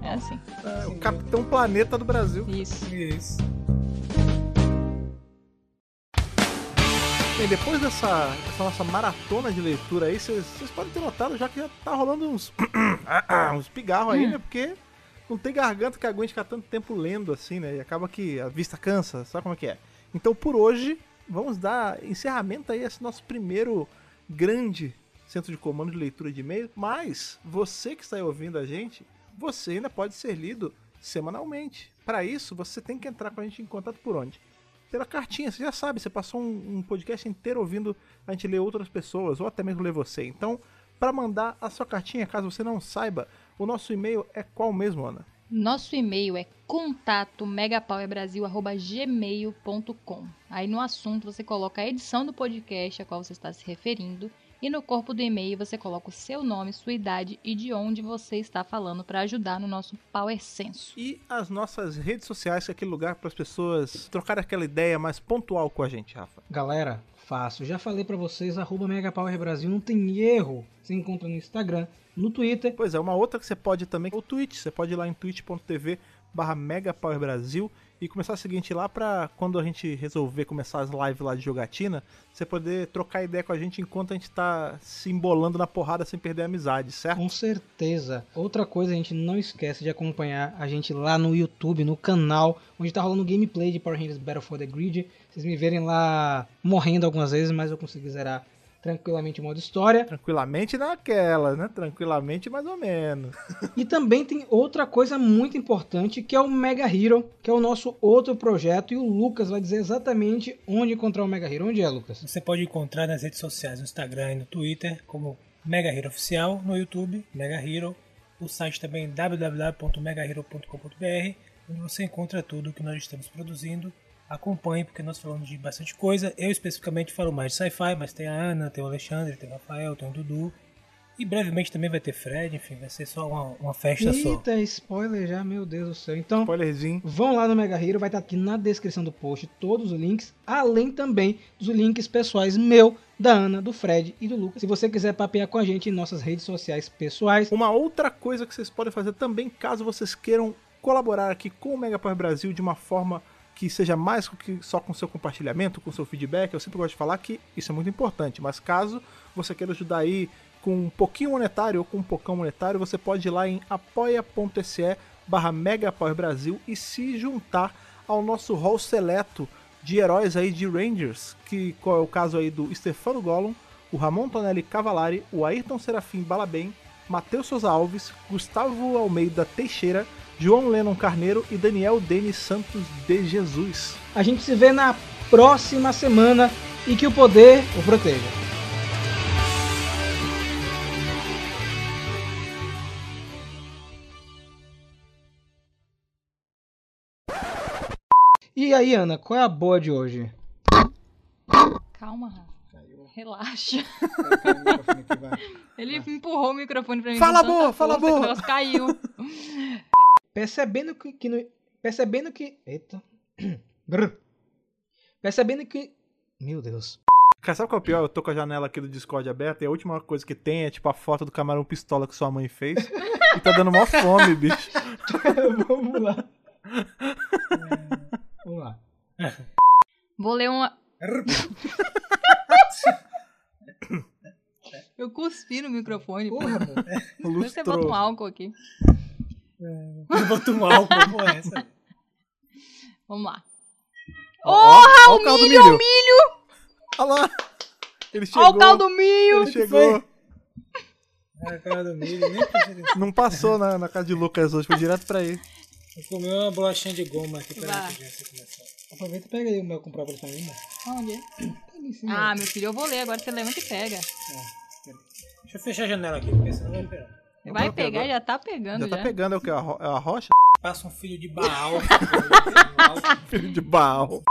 É, é assim. É o Capitão Planeta do Brasil. Isso. Isso. Bem, depois dessa, dessa nossa maratona de leitura aí, vocês podem ter notado já que já tá rolando uns, uns pigarros aí, né? Porque não tem garganta que aguente ficar tanto tempo lendo assim, né? E acaba que a vista cansa, sabe como é que é? Então por hoje, vamos dar encerramento aí a esse nosso primeiro grande centro de comando de leitura de e-mail. Mas você que está aí ouvindo a gente, você ainda pode ser lido semanalmente. Para isso, você tem que entrar com a gente em contato por onde? pela cartinha, você já sabe, você passou um, um podcast inteiro ouvindo a gente ler outras pessoas, ou até mesmo ler você. Então, para mandar a sua cartinha, caso você não saiba, o nosso e-mail é qual mesmo, Ana? Nosso e-mail é contato megapowerbrasil@gmail.com. Aí no assunto você coloca a edição do podcast a qual você está se referindo e no corpo do e-mail você coloca o seu nome, sua idade e de onde você está falando para ajudar no nosso Power Senso. E as nossas redes sociais, que é aquele lugar para as pessoas trocarem aquela ideia mais pontual com a gente, Rafa. Galera, fácil. Já falei pra vocês, arroba Megapower Brasil, não tem erro. Você encontra no Instagram, no Twitter. Pois é, uma outra que você pode também, o Twitch, você pode ir lá em twitch.tv barra megapowerbrasil e começar a gente lá pra quando a gente resolver começar as lives lá de jogatina, você poder trocar ideia com a gente enquanto a gente tá se embolando na porrada sem perder a amizade, certo? Com certeza. Outra coisa, a gente não esquece de acompanhar a gente lá no YouTube, no canal, onde tá rolando gameplay de Power Rangers Battle for the Grid. Vocês me verem lá morrendo algumas vezes, mas eu consegui zerar tranquilamente o modo história. Tranquilamente naquela, né? Tranquilamente mais ou menos. E também tem outra coisa muito importante, que é o Mega Hero, que é o nosso outro projeto, e o Lucas vai dizer exatamente onde encontrar o Mega Hero. Onde é, Lucas? Você pode encontrar nas redes sociais, no Instagram e no Twitter, como Mega Hero Oficial, no YouTube, Mega Hero, o site também www.megahero.com.br, onde você encontra tudo que nós estamos produzindo. Acompanhe, porque nós falamos de bastante coisa. Eu especificamente falo mais de sci-fi, mas tem a Ana, tem o Alexandre, tem o Rafael, tem o Dudu. E brevemente também vai ter Fred, enfim, vai ser só uma, uma festa só. Eita, spoiler já, meu Deus do céu. Então, Spoilerzinho. Vão lá no Mega Hero, vai estar aqui na descrição do post todos os links, além também dos links pessoais meu, da Ana, do Fred e do Lucas. Se você quiser papear com a gente em nossas redes sociais pessoais, Uma outra coisa que vocês podem fazer também, caso vocês queiram colaborar aqui com o Mega Power Brasil de uma forma que seja mais que só com seu compartilhamento, com seu feedback, eu sempre gosto de falar que isso é muito importante, mas caso você queira ajudar aí com um pouquinho monetário ou com um pocão monetário, você pode ir lá em apoia.se barra Brasil e se juntar ao nosso hall seleto de heróis aí de Rangers, que qual é o caso aí do Stefano Gollum, o Ramon Tonelli Cavalari, o Ayrton Serafim Balabem, Matheus Souza Alves, Gustavo Almeida Teixeira, João Lennon Carneiro e Daniel Denis Santos de Jesus. a gente se vê na próxima semana e que o poder o proteja. E aí, Ana, qual é a boa de hoje? Calma, Rafa. Relaxa. Ele empurrou o microfone pra mim. Fala boa, fala boa. O negócio caiu. Percebendo que, que no- percebendo que, eita, percebendo que, meu Deus, Cara, sabe qual é o pior? Eu tô com a janela aqui do Discord aberta e a última coisa que tem é tipo a foto do camarão pistola que sua mãe fez. e tá dando mó fome, bicho. vamos lá, vamos lá. Vou ler uma. Eu cuspi no microfone. Porra, pô. Você bota um álcool aqui. Eu vou tomar álcool, porra, é essa. Vamos lá. Ó, ó o caldo do milho, milho. milho! Olha lá. Ele chegou. Olha o caldo do milho! Ele chegou. É a cara do milho, nem. Não passou na, na casa de Lucas hoje, foi direto pra aí. Vou comer uma bolachinha de goma aqui pra Vai. gente começar. Aproveita e pega aí o mel com própolis pra mim, mano. Onde? Ah, meu filho, eu vou ler. Agora você levanta e pega. Deixa eu fechar a janela aqui, porque senão vai pegar. Você vai pegar, agora- já tá pegando Já já. tá pegando, é o que? A, ro- é a rocha? Passa um filho de Baal. Filho de Baal.